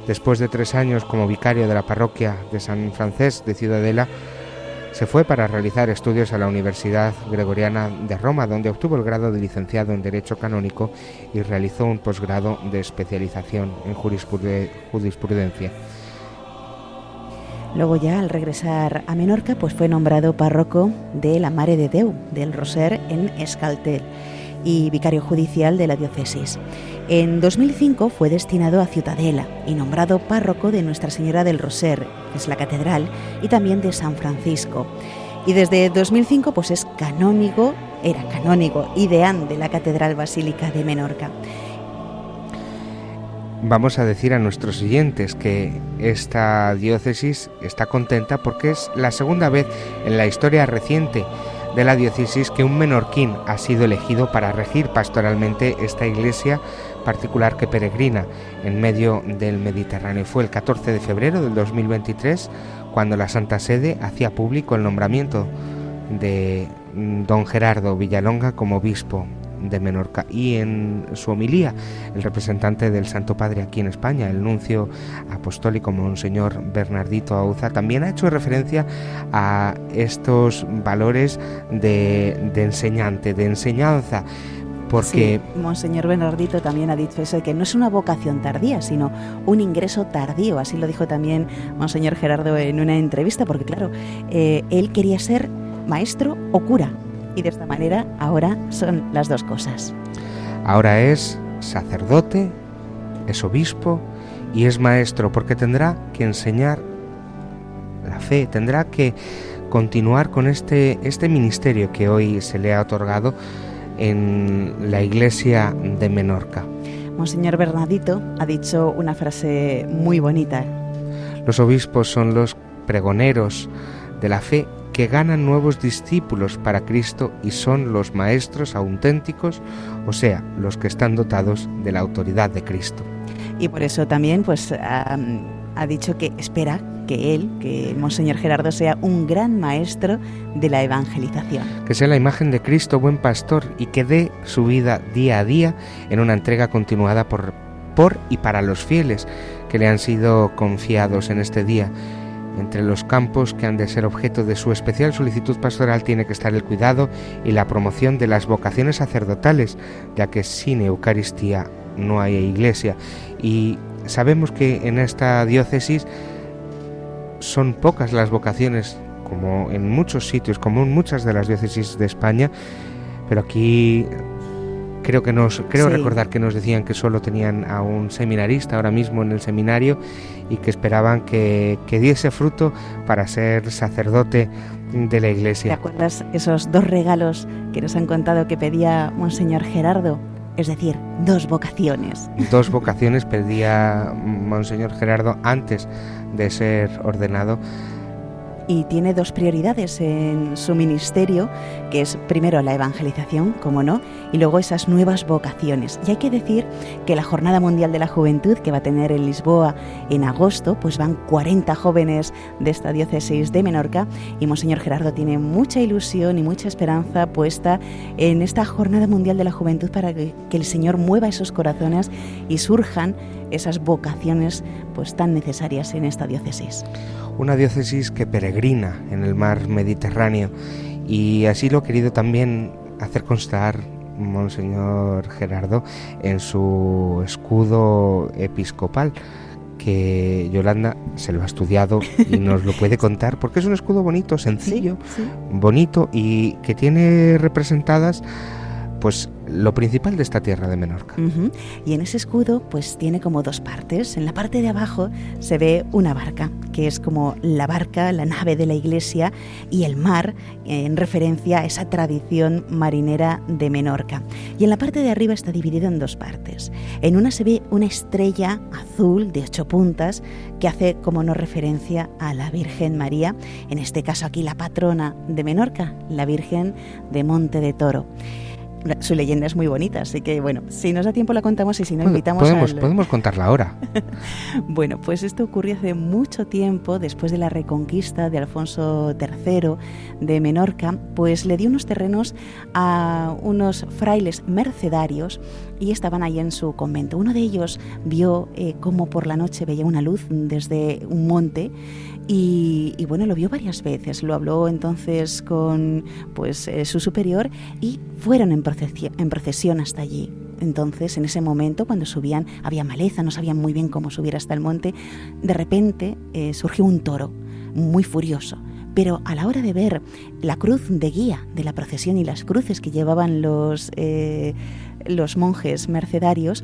Después de tres años como vicario de la parroquia de San Francés de Ciudadela, se fue para realizar estudios a la Universidad Gregoriana de Roma, donde obtuvo el grado de licenciado en Derecho Canónico y realizó un posgrado de especialización en jurisprudencia. Luego ya al regresar a Menorca pues fue nombrado párroco de la Mare de Deu del Roser en Escaltel y vicario judicial de la diócesis. En 2005 fue destinado a Ciutadela y nombrado párroco de Nuestra Señora del Roser, que es la catedral, y también de San Francisco. Y desde 2005 pues es canónigo, era canónigo y deán de la Catedral Basílica de Menorca vamos a decir a nuestros siguientes que esta diócesis está contenta porque es la segunda vez en la historia reciente de la diócesis que un menorquín ha sido elegido para regir pastoralmente esta iglesia particular que peregrina en medio del Mediterráneo. Fue el 14 de febrero del 2023 cuando la Santa Sede hacía público el nombramiento de don Gerardo Villalonga como obispo de Menorca. Y en su homilía, el representante del Santo Padre aquí en España, el nuncio apostólico Monseñor Bernardito Auza, también ha hecho referencia a estos valores de, enseñante, de enseñanza. Porque Monseñor Bernardito también ha dicho eso, que no es una vocación tardía, sino un ingreso tardío. Así lo dijo también Monseñor Gerardo en una entrevista, porque claro, eh, él quería ser maestro o cura, y de esta manera ahora son las dos cosas. Ahora es sacerdote, es obispo y es maestro porque tendrá que enseñar la fe, tendrá que continuar con este, este ministerio que hoy se le ha otorgado en la iglesia de Menorca. Monseñor Bernadito ha dicho una frase muy bonita. Los obispos son los pregoneros de la fe que ganan nuevos discípulos para Cristo y son los maestros auténticos, o sea, los que están dotados de la autoridad de Cristo. Y por eso también pues ha, ha dicho que espera que él, que el Monseñor Gerardo sea un gran maestro de la evangelización. Que sea la imagen de Cristo, buen pastor, y que dé su vida día a día en una entrega continuada por, por y para los fieles que le han sido confiados en este día. Entre los campos que han de ser objeto de su especial solicitud pastoral tiene que estar el cuidado y la promoción de las vocaciones sacerdotales, ya que sin Eucaristía no hay iglesia. Y sabemos que en esta diócesis son pocas las vocaciones, como en muchos sitios, como en muchas de las diócesis de España, pero aquí creo que nos creo Sí. recordar que nos decían que solo tenían a un seminarista ahora mismo en el seminario y que esperaban que, que diese fruto para ser sacerdote de la ¿Te iglesia. acuerdas esos dos regalos que nos han contado que pedía Monseñor Gerardo? Es decir, dos vocaciones. Dos vocaciones pedía Monseñor Gerardo antes de ser ordenado. Y tiene dos prioridades en su ministerio, que es primero la evangelización, como no, y luego esas nuevas vocaciones. Y hay que decir que la Jornada Mundial de la Juventud, que va a tener en Lisboa en agosto, pues van 40 jóvenes de esta diócesis de Menorca, y Monseñor Gerardo tiene mucha ilusión y mucha esperanza puesta en esta Jornada Mundial de la Juventud para que, que el Señor mueva esos corazones y surjan esas vocaciones pues tan necesarias en esta diócesis. una diócesis que peregrina en el mar Mediterráneo y así lo ha querido también hacer constar Monseñor Gerardo en su escudo episcopal que Yolanda se lo ha estudiado y nos lo puede contar porque es un escudo bonito, sencillo, bonito y que tiene representadas pues lo principal de esta tierra de Menorca. Y en ese escudo pues tiene como dos partes. En la parte de abajo se ve una barca, que es como la barca, la nave de la iglesia y el mar, en referencia a esa tradición marinera de Menorca. Y en la parte de arriba está dividido en dos partes. En una se ve una estrella azul de ocho puntas que hace como no referencia a la Virgen María, en este caso aquí la patrona de Menorca, la Virgen de Monte de Toro. Su leyenda es muy bonita, así que bueno, si nos da tiempo la contamos y si no invitamos podemos, al... podemos contarla ahora. Bueno, pues esto ocurrió hace mucho tiempo, después de la reconquista de Alfonso III de Menorca, pues le dio unos terrenos a unos frailes mercedarios y estaban ahí en su convento. Uno de ellos vio eh, cómo por la noche veía una luz desde un monte y, bueno, lo vio varias veces. Lo habló entonces con pues eh, su superior y fueron en procesión, en procesión hasta allí. Entonces, en ese momento, cuando subían, había maleza, no sabían muy bien cómo subir hasta el monte. De repente eh, surgió un toro muy furioso. Pero a la hora de ver la cruz de guía de la procesión y las cruces que llevaban los, eh, los monjes mercedarios,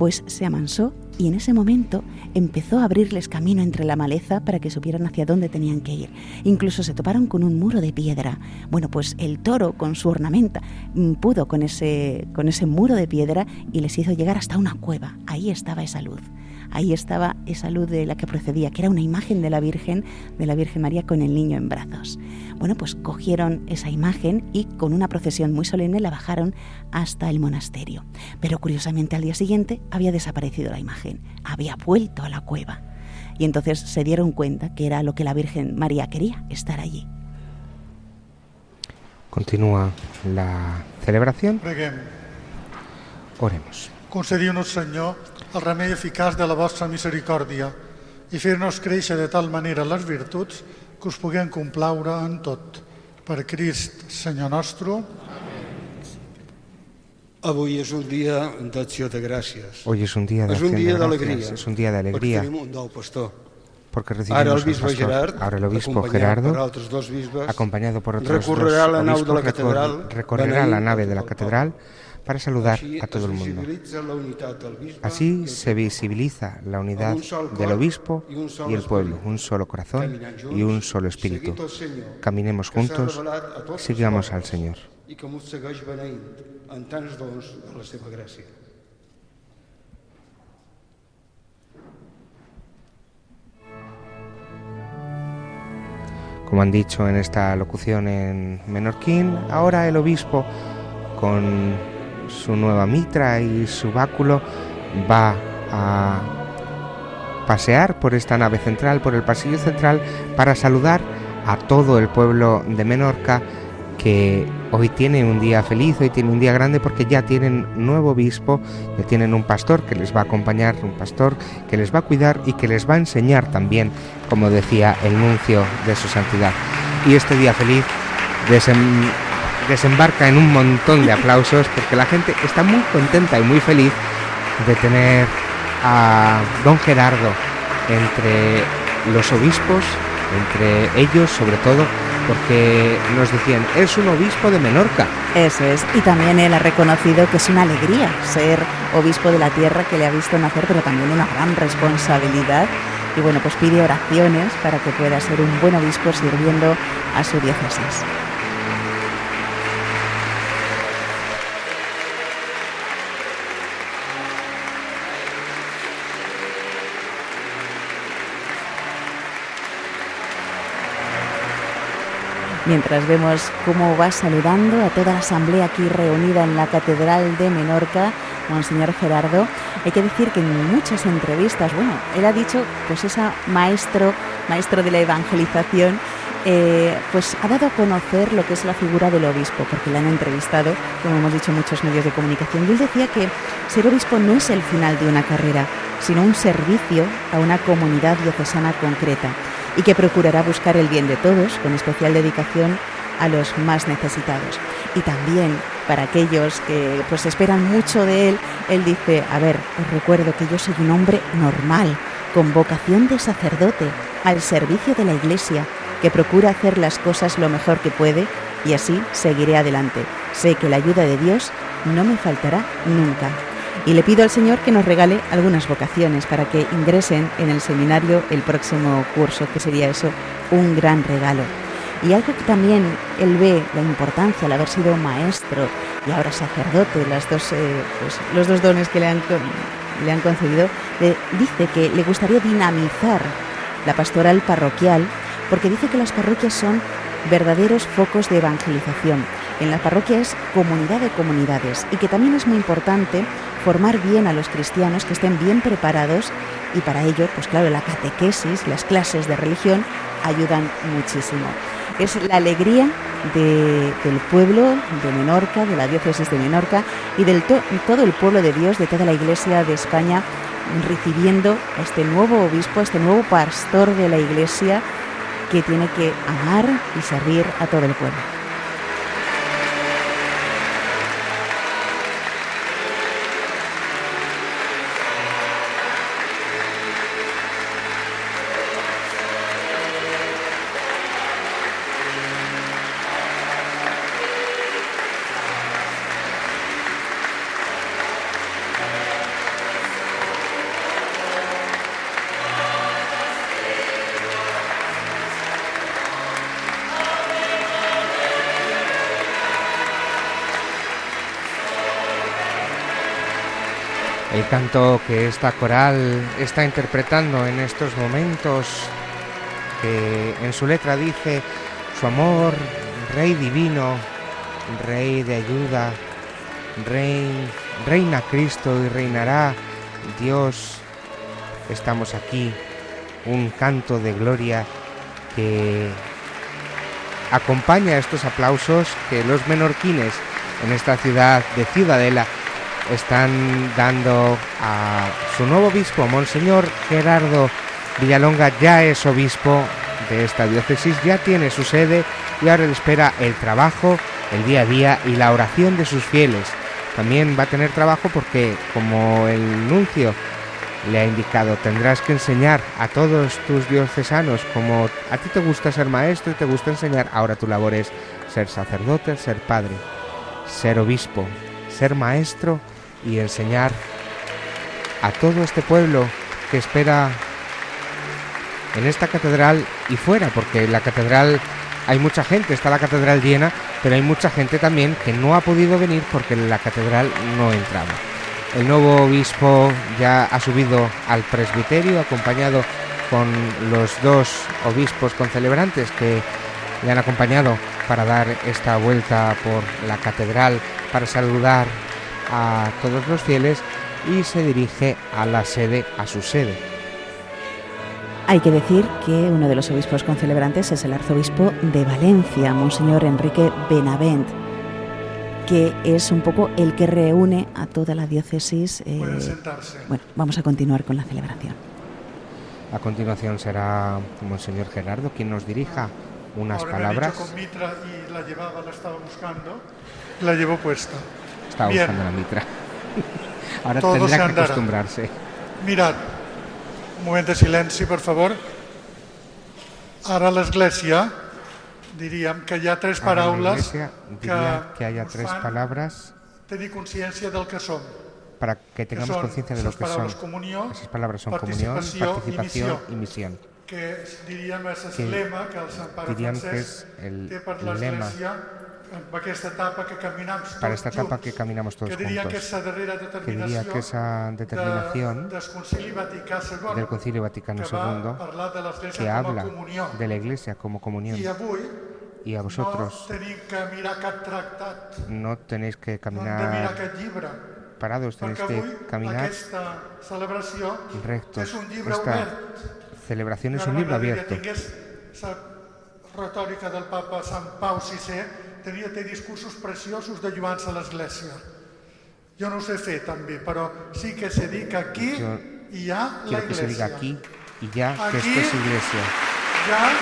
pues se amansó y en ese momento empezó a abrirles camino entre la maleza para que supieran hacia dónde tenían que ir. Incluso se toparon con un muro de piedra. Bueno, pues el toro con su ornamenta mm, pudo con ese, con ese muro de piedra y les hizo llegar hasta una cueva. Ahí estaba esa luz. Ahí estaba esa luz de la que procedía, que era una imagen de la Virgen, de la Virgen María con el niño en brazos. Bueno, pues cogieron esa imagen y con una procesión muy solemne la bajaron hasta el monasterio. Pero curiosamente al día siguiente había desaparecido la imagen, había vuelto a la cueva. Y entonces se dieron cuenta que era lo que la Virgen María quería, estar allí. Continúa la celebración. Preguem. Oremos. Senyor, el remei eficaç de la vostra misericòrdia i fer-nos créixer de tal manera les virtuts que us puguem complaure en tot. Per Crist, Senyor nostre. Avui és un dia d'acció de gràcies. Hoy es un día de és un dia de d'alegria. gracias, es un día de alegría. Perquè tenim un nou pastor. Porque Ara el bisbe pastor. Gerard, Ahora el obispo acompanyat Gerardo, per altres dos bisbes, acompañado por otros recorrerà dos la nau de la catedral, recorrerá la nave de la catedral, para saludar a todo el mundo. Así se visibiliza la unidad del obispo y el pueblo, un solo corazón y un solo espíritu. Caminemos juntos, sigamos al Señor. Como han dicho en esta locución en Menorquín, ahora el obispo con su nueva mitra y su báculo va a pasear por esta nave central, por el pasillo central, para saludar a todo el pueblo de Menorca que hoy tiene un día feliz, hoy tiene un día grande porque ya tienen nuevo obispo, ya tienen un pastor que les va a acompañar, un pastor que les va a cuidar y que les va a enseñar también, como decía el nuncio de su santidad. Y este día feliz desembarca en un montón de aplausos porque la gente está muy contenta y muy feliz de tener a don Gerardo entre los obispos, entre ellos sobre todo porque nos decían, es un obispo de Menorca. Eso es, y también él ha reconocido que es una alegría ser obispo de la tierra que le ha visto nacer, pero también una gran responsabilidad. Y bueno, pues pide oraciones para que pueda ser un buen obispo sirviendo a su diócesis. Mientras vemos cómo va saludando a toda la asamblea aquí reunida en la Catedral de Menorca, Monseñor Gerardo. Hay que decir que en muchas entrevistas, bueno, él ha dicho, pues esa maestro, maestro de la evangelización, eh, pues ha dado a conocer lo que es la figura del obispo, porque le han entrevistado, como hemos dicho, muchos medios de comunicación. Y él decía que ser obispo no es el final de una carrera, sino un servicio a una comunidad diocesana concreta y que procurará buscar el bien de todos, con especial dedicación a los más necesitados. Y también para aquellos que pues esperan mucho de él, él dice, a ver, os recuerdo que yo soy un hombre normal, con vocación de sacerdote, al servicio de la Iglesia, que procura hacer las cosas lo mejor que puede y así seguiré adelante. Sé que la ayuda de Dios no me faltará nunca y le pido al Señor que nos regale algunas vocaciones para que ingresen en el seminario el próximo curso, que sería eso un gran regalo. Y algo que también él ve la importancia al haber sido maestro y ahora sacerdote, las dos, eh, pues, los dos dones que le han, le han concedido, dice que le gustaría dinamizar la pastoral parroquial porque dice que las parroquias son verdaderos focos de evangelización. En la parroquia es comunidad de comunidades y que también es muy importante formar bien a los cristianos que estén bien preparados y para ello, pues claro, la catequesis, las clases de religión ayudan muchísimo. Es la alegría del pueblo de Menorca, de la diócesis de Menorca y del todo el pueblo de Dios, de toda la iglesia de España, recibiendo a este nuevo obispo, a este nuevo pastor de la iglesia que tiene que amar y servir a todo el pueblo. Canto que esta coral está interpretando en estos momentos, que en su letra dice, su amor, Rey divino, Rey de ayuda, Rey, reina Cristo y reinará Dios, estamos aquí, un canto de gloria que acompaña estos aplausos que los menorquines en esta ciudad de Ciudadela están dando a su nuevo obispo, Monseñor Gerardo Villalonga, ya es obispo de esta diócesis, ya tiene su sede y ahora le espera el trabajo, el día a día y la oración de sus fieles. También va a tener trabajo porque, como el nuncio le ha indicado, tendrás que enseñar a todos tus diocesanos, como a ti te gusta ser maestro y te gusta enseñar, ahora tu labor es ser sacerdote, ser padre, ser obispo, ser maestro y enseñar a todo este pueblo que espera en esta catedral y fuera, porque en la catedral hay mucha gente, está la catedral llena, pero hay mucha gente también que no ha podido venir porque la catedral no entraba. El nuevo obispo ya ha subido al presbiterio acompañado con los dos obispos concelebrantes que le han acompañado para dar esta vuelta por la catedral para saludar a todos los fieles y se dirige a la sede, a su sede. Hay que decir que uno de los obispos concelebrantes es el arzobispo de Valencia, Monseñor Enrique Benavent, que es un poco el que reúne a toda la diócesis. Eh, bueno, vamos a continuar con la celebración. A continuación será Monseñor Gerardo quien nos dirija unas palabras. con mitra y la llevaba, la estaba buscando, la llevo puesta. Estaba buscando la mitra. Ahora tendrá que acostumbrarse. Mirad, un moment de silenci, per favor. Ara l'Església diríem que hi ha tres paraules que, que haya tres palabras tenir consciència del que som. Para que tengamos conciencia de lo que son. Esas palabras son comunión, participación y misión. Que diríem és el lema que el Sant Pare diríem que és el té per l'Església para esta etapa que caminamos todos, para esta etapa que caminamos todos que diría juntos. Que esa que diría que esa determinación de, del Concilio, del Concilio Vaticano II que, habla de la Iglesia como comunión. Y, avui, y a vosotros no, tenéis que caminar parados, tenéis que caminar rectos. Esta celebración es un libro abierto. La retòrica del Papa Sant Pau VI tenia té discursos preciosos de lluança a l'Església. Jo no ho sé fer també, però sí que se dic que aquí Yo hi ha la quiero que se diga Iglesia. aquí y ya que Aquí esto es iglesia. Ya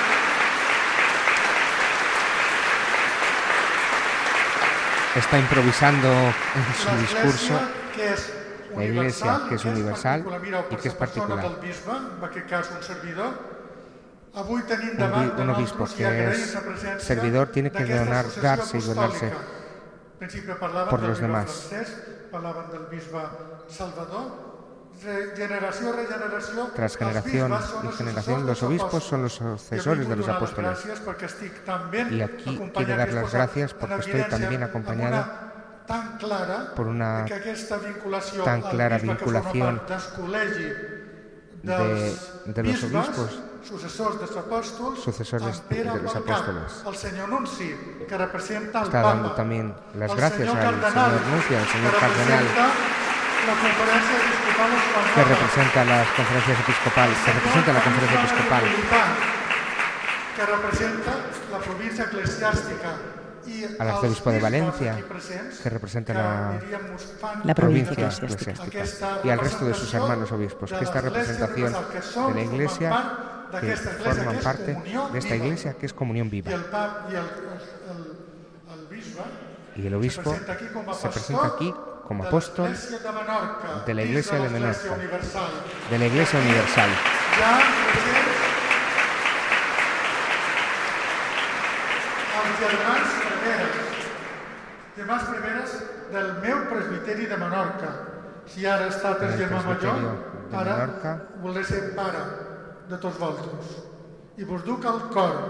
Está improvisando en su la discurso Iglesia, que la iglesia que es universal particular, mireu, y per que es particular. del bisbe, en aquest cas un servidor, Un, un obispo que es servidor tiene que donar, darse y donarse por los demás. Tras generación y generación, los obispos son los sucesores de los apóstoles. Y aquí quiero dar las gracias porque estoy también amb acompañado una tan clara por una tan clara vinculación de, los obispos sucessors dels apòstols, sucesores de los apóstoles. el senyor Nunci, que representa el Está Papa, dando también las el gracias senyor al señor Nuncia, al señor cardenal que representa las conferencias episcopales, que representa la conferencia episcopal, que representa la província eclesiàstica i al arzobispo de Valencia, que representa la La provincia provincia eclesiástica. eclesiástica y al resto de sus hermanos obispos, que esta representación de la Iglesia que forman parte de esta Iglesia que es comunión viva. Y el obispo se presenta aquí como apóstol de la Iglesia de Menorca, Universal. de la Iglesia Universal. Germans germans Preveres del meu presbiteri de Menorca. Si ara En el germà major, ara voler ser pare de tots vosaltres. I vos duc al cor.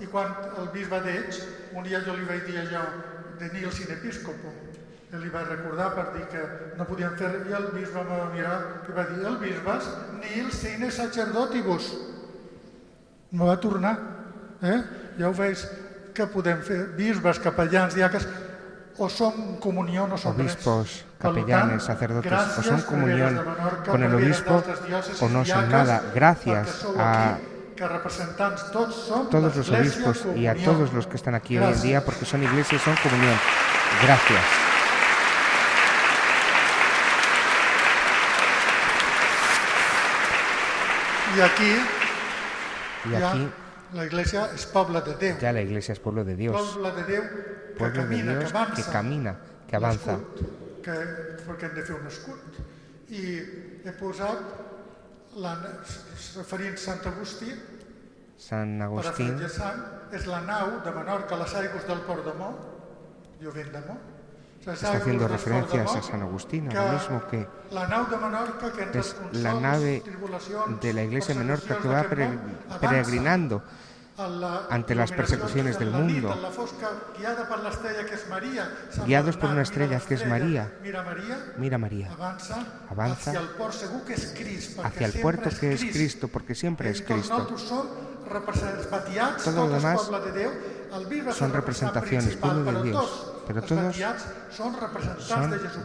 I quan el bisbe d'Eix, un dia jo li vaig dir allò de Nil sin episcopo, i li vaig recordar per dir que no podíem fer i el bisbe va mirar i va dir el bisbes nil sine sacerdotibus me va tornar eh? ja ho veig que podem fer bisbes, capellans, diaques o som comunió no som Obispos, res tant, capellanes, sacerdotes, o son comunión con el obispo o no son nada. Gracias a todos los obispos y a todos los que están aquí hoy en día porque son iglesias, son comunión. Gracias. I aquí, Y aquí la iglesia és poble de Déu. ya la iglesia es pueblo de Dios, pueblo de Dios que camina, que avanza. Que, perquè hem de fer un escut. I he posat, la, referint Sant Agustí, San per Agustín, Sant, és la nau de Menorca, les aigües del Port de Mó, jo venc de Mó, está haciendo referencias a San Agustín, lo mismo que es la nave de la iglesia de Menorca que va peregrinando ante las persecuciones del mundo, guiados por una estrella que es María. Mira María, avanza hacia el puerto que es Cristo, porque siempre es Cristo. Todo lo demás son representaciones, pueblo de Dios, pero todos son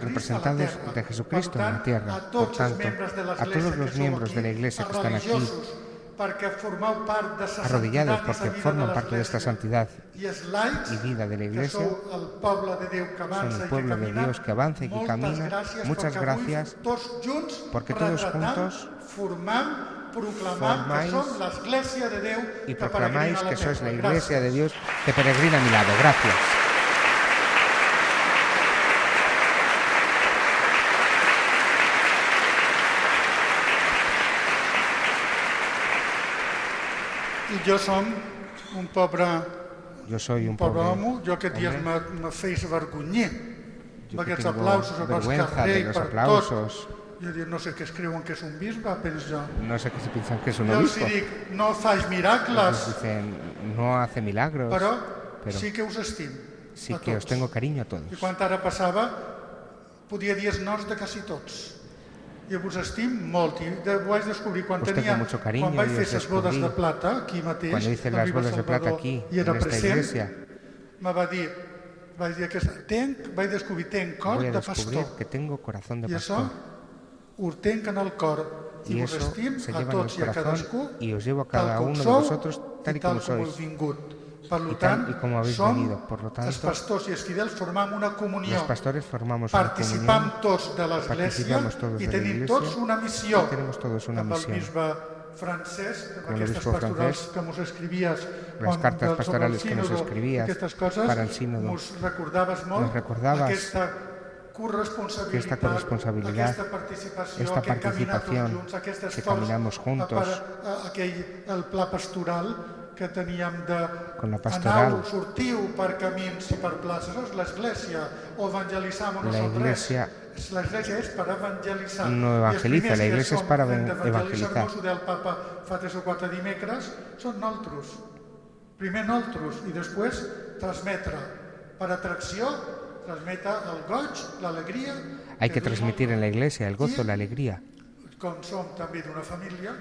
representados de Jesucristo en la tierra. Por tanto, a todos los miembros de la iglesia que están aquí, arrodillados porque forman parte de esta santidad y vida de la Iglesia, son el pueblo de Dios que avanza y que camina. Muchas gracias porque todos juntos formáis y proclamáis que sois la Iglesia de Dios que peregrina a mi lado. Gracias. Jo som un pobre, jo soy un pobre, pobre home, jo aquest dia me, me feis avergonyir amb aquests aplausos a pels carrers i per aplausos. tot. Jo dic, no sé què escriuen que és un bisbe, penso jo. No sé què se piensan que és un jo obispo. els dic, no faig miracles. Dicen, no hace milagros. Però, pero sí que us estim. Sí que os tengo cariño a todos. I quan ara passava, podia dir els noms de quasi tots. I vos estim molt. I de, ho vaig descobrir quan tengo tenia, mucho cariño quan vaig fer les bodes de plata, aquí mateix, Cuando hice las Riba bodas de plata aquí, i era present, iglesia, me va dir, vaig dir que tenc, vaig descobrir, tenc cor de pastor. que tengo corazón de I això pastor. ho tenc en el cor i, Y vos eso se a lleva en el tots i a corazón y os llevo a cada uno de vosotros tal y tal com sois. Per Y tant, tal y como habéis som venido. Por lo els tanto, pastors i els fidels formam una comunió. los pastores formamos una Participam comunión, tots de l'Església i tenim tots una missió. y tenemos todos una amb el misión. bisbe francès, amb Con el aquestes obispo pastorals francés, que mos escrivies on- del- sobre el pastorales que nos sínodo, aquestes coses, para el sínodo. mos recordaves molt Nos recordabas aquesta que corresponsabilitat, esta corresponsabilidad, aquesta participació, esta tots participación, junts, aquest que caminamos juntos, aquell, el pla pastoral que teníem de Con la pastoral. anau, sortiu per camins i per places. És l'Església, o evangelitzamos La nosotros. Iglesia L'Església és per evangelitzar. no els evangeliza, primers la Iglesia és per hem evan- d'evangelitzar, evangelizar. no ho deia el papa fa tres o quatre dimecres, són nosaltres. Primer nosaltres i després transmetre per atracció, transmetre el goig, l'alegria, Hay que transmitir en la iglesia el gozo, la alegría. com som també d'una família,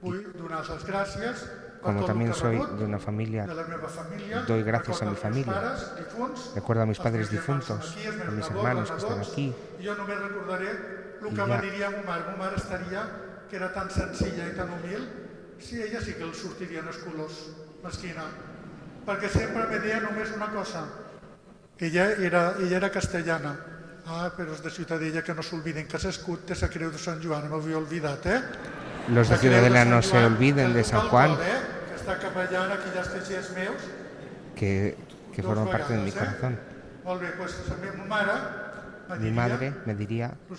vull donar les gràcies Como también el soy de una familia, de doy gracias a mi familia. Recuerdo a mis padres difuntos, a mis hermanos que están aquí. Jo només recordaré el I que me ma mare. Ma mare estaria, que era tan senzilla i tan humil, si ella sí que els sortirien els colors, mesquina. Perquè sempre me deia només una cosa. Ella era, ella era castellana. Ah, però és de Ciutadella que no s'olviden que l'escut té la creu de Sant Joan, m'havia oblidat, eh? Los de Ciudadela no se olviden de San Juan? Que que, forman parte de mi corazón. Eh? Mare me Mi madre me diría lo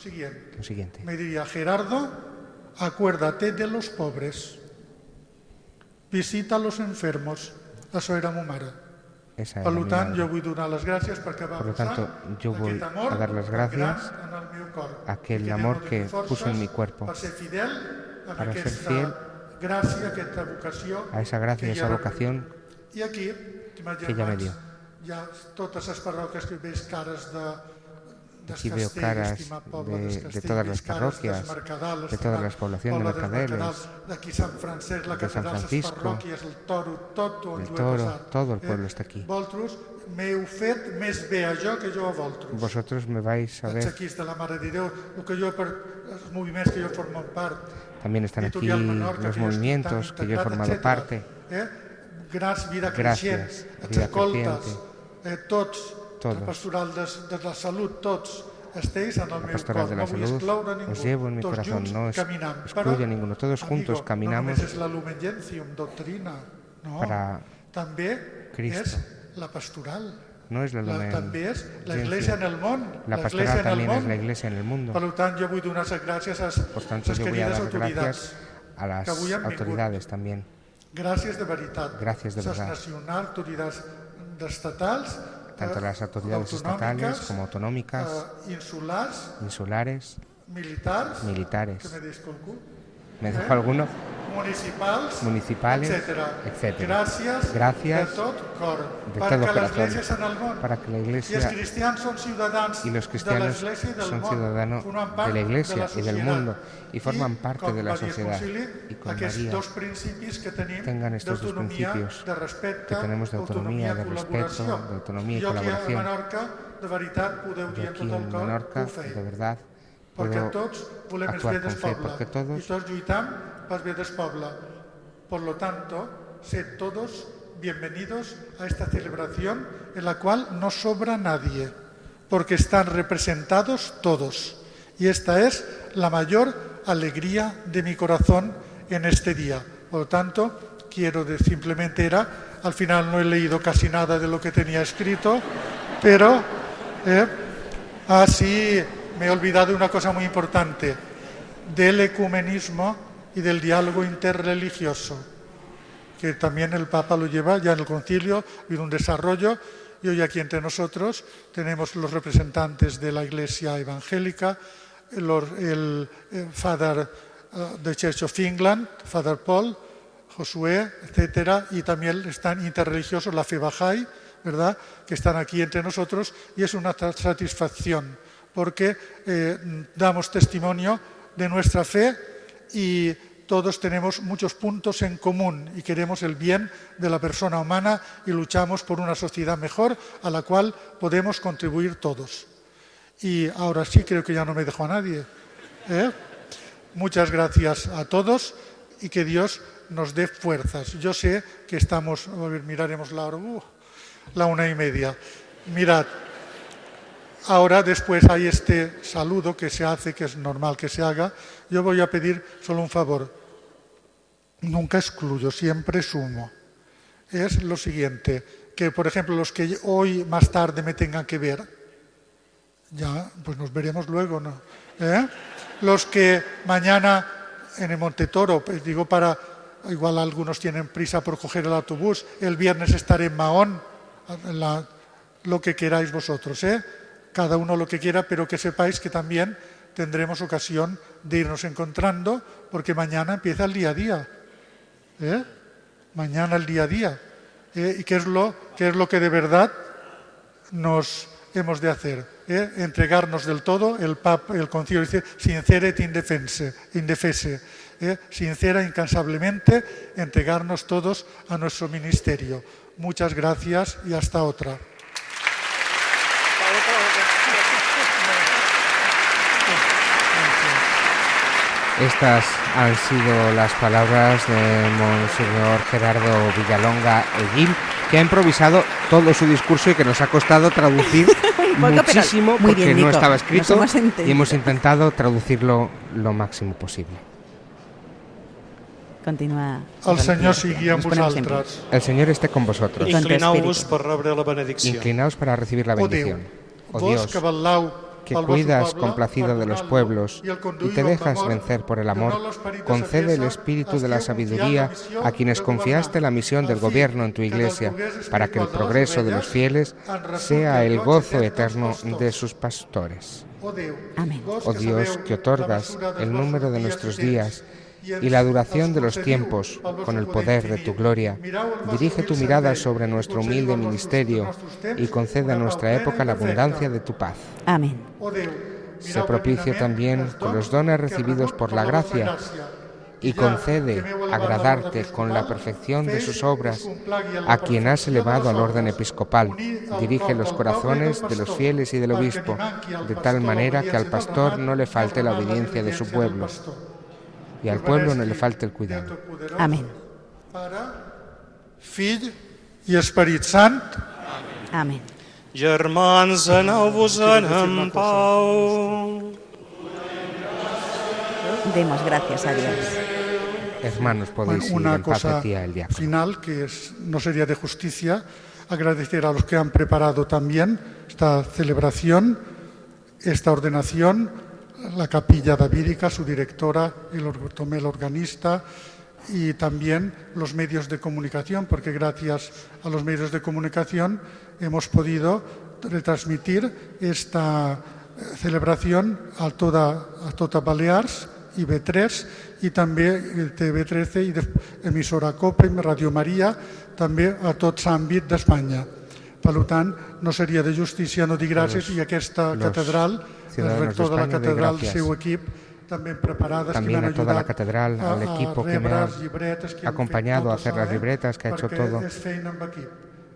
siguiente. Me diría, Gerardo, acuérdate de los pobres, visita a los enfermos. Això era ma mare. Esa Per tant, jo vull donar les gràcies perquè va Por lo tanto, yo voy a dar las gracias cor. aquel amor que puso en mi cuerpo Per ser fidel a para ser fiel a esa gracia, que esa vocación aquí, que ella me dio. Aquí veo caras de, de todas las parroquias, de todas las poblaciones de Mercadeles, de San Francisco, el toro, todo el Eh? pueblo está aquí. Vosaltres m'heu fet més bé a jo que jo a vosaltres. Vosotros me vais a ver. equips de la Mare de Déu, el que jo per els moviments que jo formo part, También están aquí los movimientos que yo he formado parte. Eh? Vida Vida escoltes, Creciente. eh, Todos. la pastoral de, la en el La pastoral de la salud os llevo en mi corazón, no excluyo a ninguno. Todos juntos caminamos para Cristo. la pastoral. No es la Lumen també és l'Església en el món. La l'Església pastoral món. la iglesia en el mundo. Per tant, jo vull donar les gràcies a Por tanto, les yo voy a querides dar autoritats gracias a vingut. autoridades también. Gràcies de veritat. Gràcies de Les veritat. nacionals, autoritats estatals tanto las autoridades estatales como autonómicas, eh, insulares, militares. que me disculpo, ¿Me dejo alguno? Municipals, Municipales, etcétera. Gracias de cor, todo corazón en el para que la Iglesia los de cristianos del son ciudadanos de la Iglesia y del mundo y forman parte de la sociedad. Concili, Y con aquests María dos principis que tenim tengan estos dos principios de respecte, que tenemos de autonomía, de respeto, de autonomía y Jo aquí a colaboración. Menorca, de veritat, podeu dir tot el cor Menorca, de verdad, puedo actuar con fe, porque todos bé del poble. Por lo tanto, sed todos bienvenidos a esta celebración en la cual no sobra nadie, porque están representados todos. Y esta es la mayor alegría de mi corazón en este día. Por lo tanto, quiero de, simplemente era, al final no he leído casi nada de lo que tenía escrito, pero eh, así me he olvidado de una cosa muy importante, del ecumenismo y del diálogo interreligioso, que también el Papa lo lleva ya en el concilio, ha habido un desarrollo y hoy aquí entre nosotros tenemos los representantes de la Iglesia evangélica, el, el Father uh, the Church of England, Father Paul, Josué, etcétera, y también están interreligiosos, la fe Bahá'í, ¿verdad?, que están aquí entre nosotros y es una satisfacción porque eh, damos testimonio de nuestra fe y todos tenemos muchos puntos en común y queremos el bien de la persona humana y luchamos por una sociedad mejor a la cual podemos contribuir todos. Y ahora sí creo que ya no me dejo a nadie. ¿eh? Muchas gracias a todos y que Dios nos dé fuerzas. Yo sé que estamos, a ver, miraremos la hora, uh, la una y media. Mirad, ahora después hay este saludo que se hace, que es normal que se haga. Yo voy a pedir solo un favor. Nunca excluyo, siempre sumo. Es lo siguiente, que por ejemplo los que hoy más tarde me tengan que ver, ya, pues nos veremos luego, ¿no? ¿Eh? Los que mañana en el Montetoro, pues digo para, igual algunos tienen prisa por coger el autobús, el viernes estaré en Mahón, lo que queráis vosotros, ¿eh? Cada uno lo que quiera, pero que sepáis que también tendremos ocasión de irnos encontrando, porque mañana empieza el día a día. ¿eh? Mañana el día a día. ¿eh? ¿Y qué es, lo, qué es lo que de verdad nos hemos de hacer? ¿eh? Entregarnos del todo, el, pap, el concilio dice, sincera et indefense, indefese, sincera, incansablemente, entregarnos todos a nuestro ministerio. Muchas gracias y hasta otra. Estas han sido las palabras de Monseñor Gerardo Villalonga Eguil, que ha improvisado todo su discurso y que nos ha costado traducir poco, muchísimo muy porque bien, no estaba escrito y hemos intentado traducirlo lo máximo posible. Continua. El Senyor sigui amb vosaltres. El Señor esté con vosotros. Inclinaos per rebre la benedicció. Inclinaos para recibir la Oh bendición. Oh vos Dios, que que cuidas complacido de los pueblos y te dejas vencer por el amor, concede el espíritu de la sabiduría a quienes confiaste la misión del gobierno en tu iglesia, para que el progreso de los fieles sea el gozo etern eterno de sus pastores. Oh Amén. Oh Dios, que la otorgas el número de nuestros días y la duración de los tiempos con el poder de tu gloria. Dirige tu mirada sobre nuestro humilde ministerio y concede a nuestra época la abundancia de tu paz. Amén. Se benignament también con los dones recibidos por la gracia y concede agradarte con la perfección de sus obras a quien has elevado al orden episcopal. Dirige los corazones de los fieles y del obispo, de tal manera que al pastor no le falte la obediencia de su pueblo. Y al pueblo no le falte el cuidado. Amén. Pare, Fill i Esperit Sant. Amén. Germans, aneu-vos-en en pau. Demos gracias a Dios. Hermanos, podéis Bueno, ir una en paz, cosa el final que es- no sería de justicia agradecer a los que han preparado también esta celebración, esta ordenación, la capilla davídica, su directora, el Tomé el organista y también los medios de comunicación, porque gracias a los medios de comunicación hemos podido retransmitir esta eh, celebración a toda, a toda Balears i B3 i també TV13 i de, emissora COPE, Radio Maria, també a tot l'àmbit d'Espanya. Per tant, no seria de justícia no dir gràcies i aquesta catedral, el rector de la catedral, el seu equip, también preparadas también a toda la catedral, al equipo que me ha acompañado a hacer las libretas, que ha hecho todo.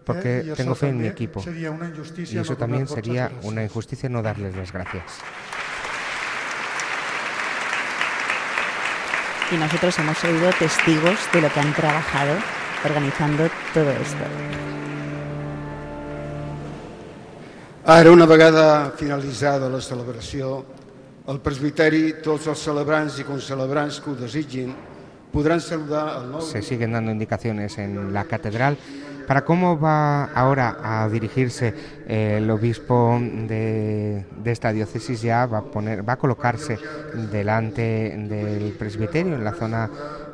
Porque tengo fe en mi equipo. Y eso también sería una injusticia no darles las gracias. Y nosotros hemos sido testigos de lo que han trabajado organizando todo esto. Ara, una vegada finalitzada la celebració, el presbiteri, tots els celebrants i concelebrants que ho desitgin, podrán saludar al nou... Se siguen dando indicaciones en la catedral. Para cómo va ahora a dirigirse el obispo de, de, esta diócesis ya va a poner va a colocarse delante del presbiterio en la zona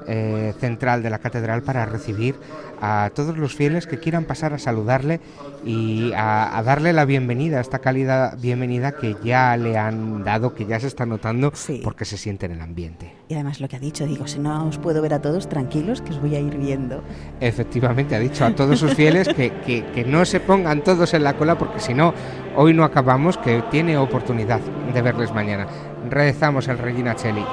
eh, central de la catedral para recibir a todos los fieles que quieran pasar a saludarle y a, a, darle la bienvenida, esta cálida bienvenida que ya le han dado, que ya se está notando Sí. porque se siente en el ambiente. Y además lo que ha dicho, digo, si no os puedo ver a todos, tranquilos, que os voy a ir viendo. Efectivamente, ha dicho a todos sus fieles que, que, que no se pongan todos en la cola porque si no, hoy no acabamos, que tiene oportunidad de verles mañana. Rezamos el Regina Cheli.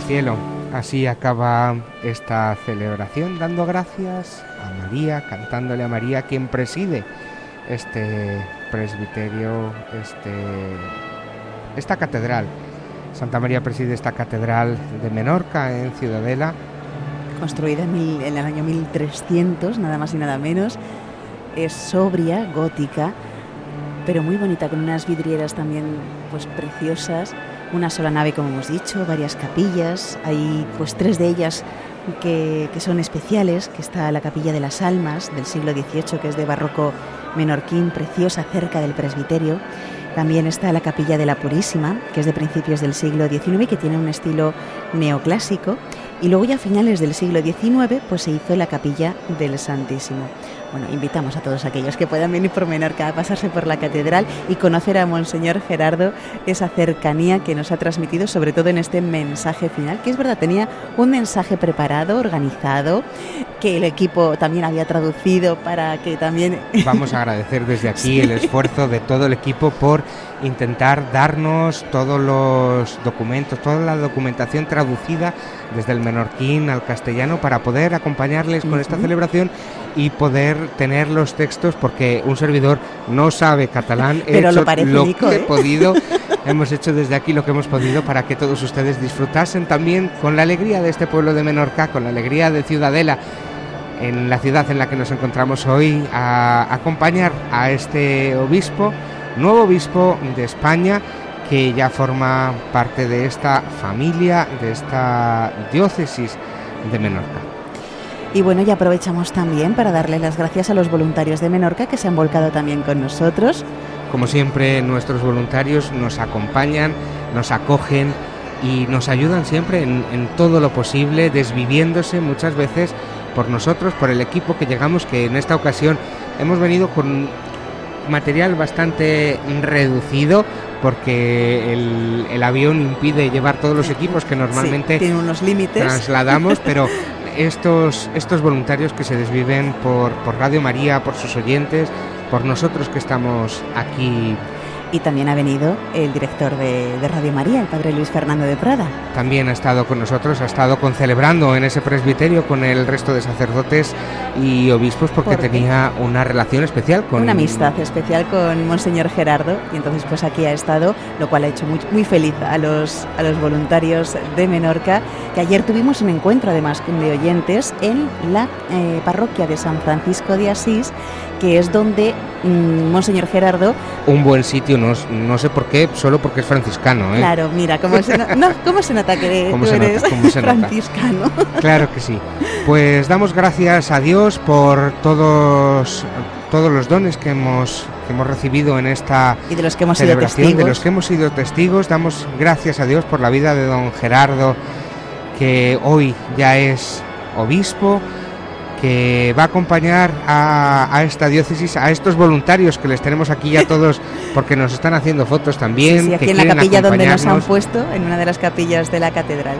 Cielo. Así acaba esta celebración, dando gracias a María, cantándole a María, quien preside este presbiterio, este, esta catedral. Santa María preside esta catedral de Menorca en Ciudadela. Construida en, en el año 1300, nada más y nada menos. Es sobria, gótica, pero muy bonita, con unas vidrieras también pues preciosas una sola nave, como hemos dicho, varias capillas, hay pues tres de ellas que, que, son especiales, que está la capilla de las Almas del siglo XVIII, que es de barroco menorquín, preciosa, cerca del presbiterio. También está la capilla de la Purísima, que es de principios del siglo XIX y que tiene un estilo neoclásico. Y luego ya a finales del siglo XIX pues se hizo la capilla del Santísimo. Bueno, invitamos a todos aquellos que puedan venir por Menorca a pasarse por la catedral y conocer a Monseñor Gerardo esa cercanía que nos ha transmitido, sobre todo en este mensaje final, que es verdad, tenía un mensaje preparado, organizado, que el equipo también había traducido para que también... Vamos a agradecer desde aquí sí. el esfuerzo de todo el equipo por intentar darnos todos los documentos, toda la documentación traducida desde el menorquín al castellano para poder acompañarles con uh -huh. esta celebración y poder tener los textos porque un servidor no sabe catalán Pero he lo, hecho lo que ¿eh? he podido hemos hecho desde aquí lo que hemos podido para que todos ustedes disfrutasen también con la alegría de este pueblo de Menorca con la alegría de Ciudadela en la ciudad en la que nos encontramos hoy a acompañar a este obispo nuevo obispo de España que ya forma parte de esta familia de esta diócesis de Menorca y bueno, ya aprovechamos también para darle las gracias a los voluntarios de Menorca que se han volcado también con nosotros. Como siempre, nuestros voluntarios nos acompañan, nos acogen y nos ayudan siempre en, en todo lo posible, desviviéndose muchas veces por nosotros, por el equipo que llegamos, que en esta ocasión hemos venido con material bastante reducido porque el, el avión impide llevar todos los equipos que normalmente sí, tiene unos límites. trasladamos, pero estos, estos voluntarios que se desviven por, por Radio María, por sus oyentes, por nosotros que estamos aquí y también ha venido el director de, Radio María, el padre Luis Fernando de Prada. También ha estado con nosotros, ha estado con celebrando en ese presbiterio con el resto de sacerdotes y obispos porque tenía una relación especial con... Una amistad especial con Monseñor Gerardo y entonces pues aquí ha estado, lo cual ha hecho muy, muy feliz a los, a los voluntarios de Menorca, que ayer tuvimos un encuentro además de oyentes en la eh, parroquia de San Francisco de Asís que es donde mm, Monseñor Gerardo... Un buen sitio, no, no, sé por qué, solo porque es franciscano. ¿eh? Claro, mira, ¿cómo se, no, ¿cómo se nota que tú eres franciscano? Claro que sí. Pues damos gracias a Dios por todos todos los dones que hemos, que hemos recibido en esta y de los que hemos celebración, sido de los que hemos sido testigos. Damos gracias a Dios por la vida de don Gerardo, que hoy ya es obispo, que va a acompañar a, esta diócesis, a estos voluntarios que les tenemos aquí ya todos, porque nos están haciendo fotos también. Sí, aquí en la capilla donde nos han puesto, en una de las capillas de la catedral.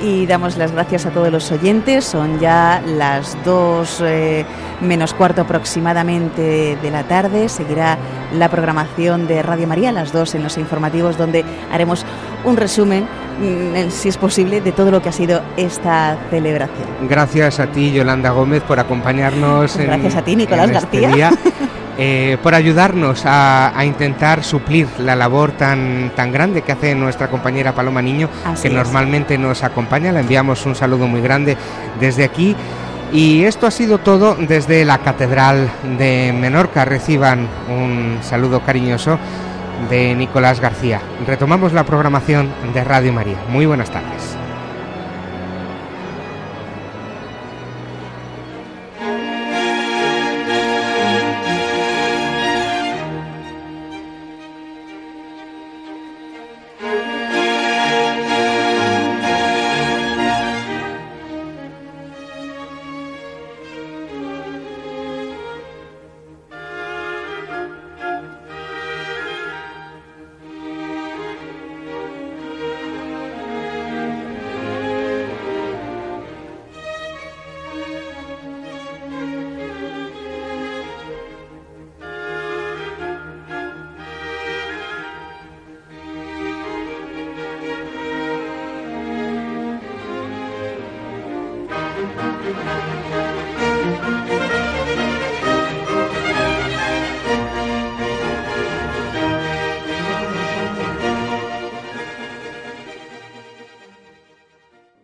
Y damos las gracias a todos los oyentes. Son ya las dos eh, menos cuarto aproximadamente de la tarde. Seguirá la programación de Radio María a las dos en los informativos, donde haremos un resumen Mm, si es posible, de todo lo que ha sido esta celebración. Gracias a ti, Yolanda Gómez, por acompañarnos. Gracias a ti, Nicolás este García. Eh, por ayudarnos a, intentar suplir la labor tan, tan grande que hace nuestra compañera Paloma Niño, que normalmente nos acompaña. Le enviamos un saludo muy grande desde aquí. Y esto ha sido todo desde la Catedral de Menorca. Reciban un saludo cariñoso de Nicolás García. Retomamos la programación de Radio María. Muy buenas tardes.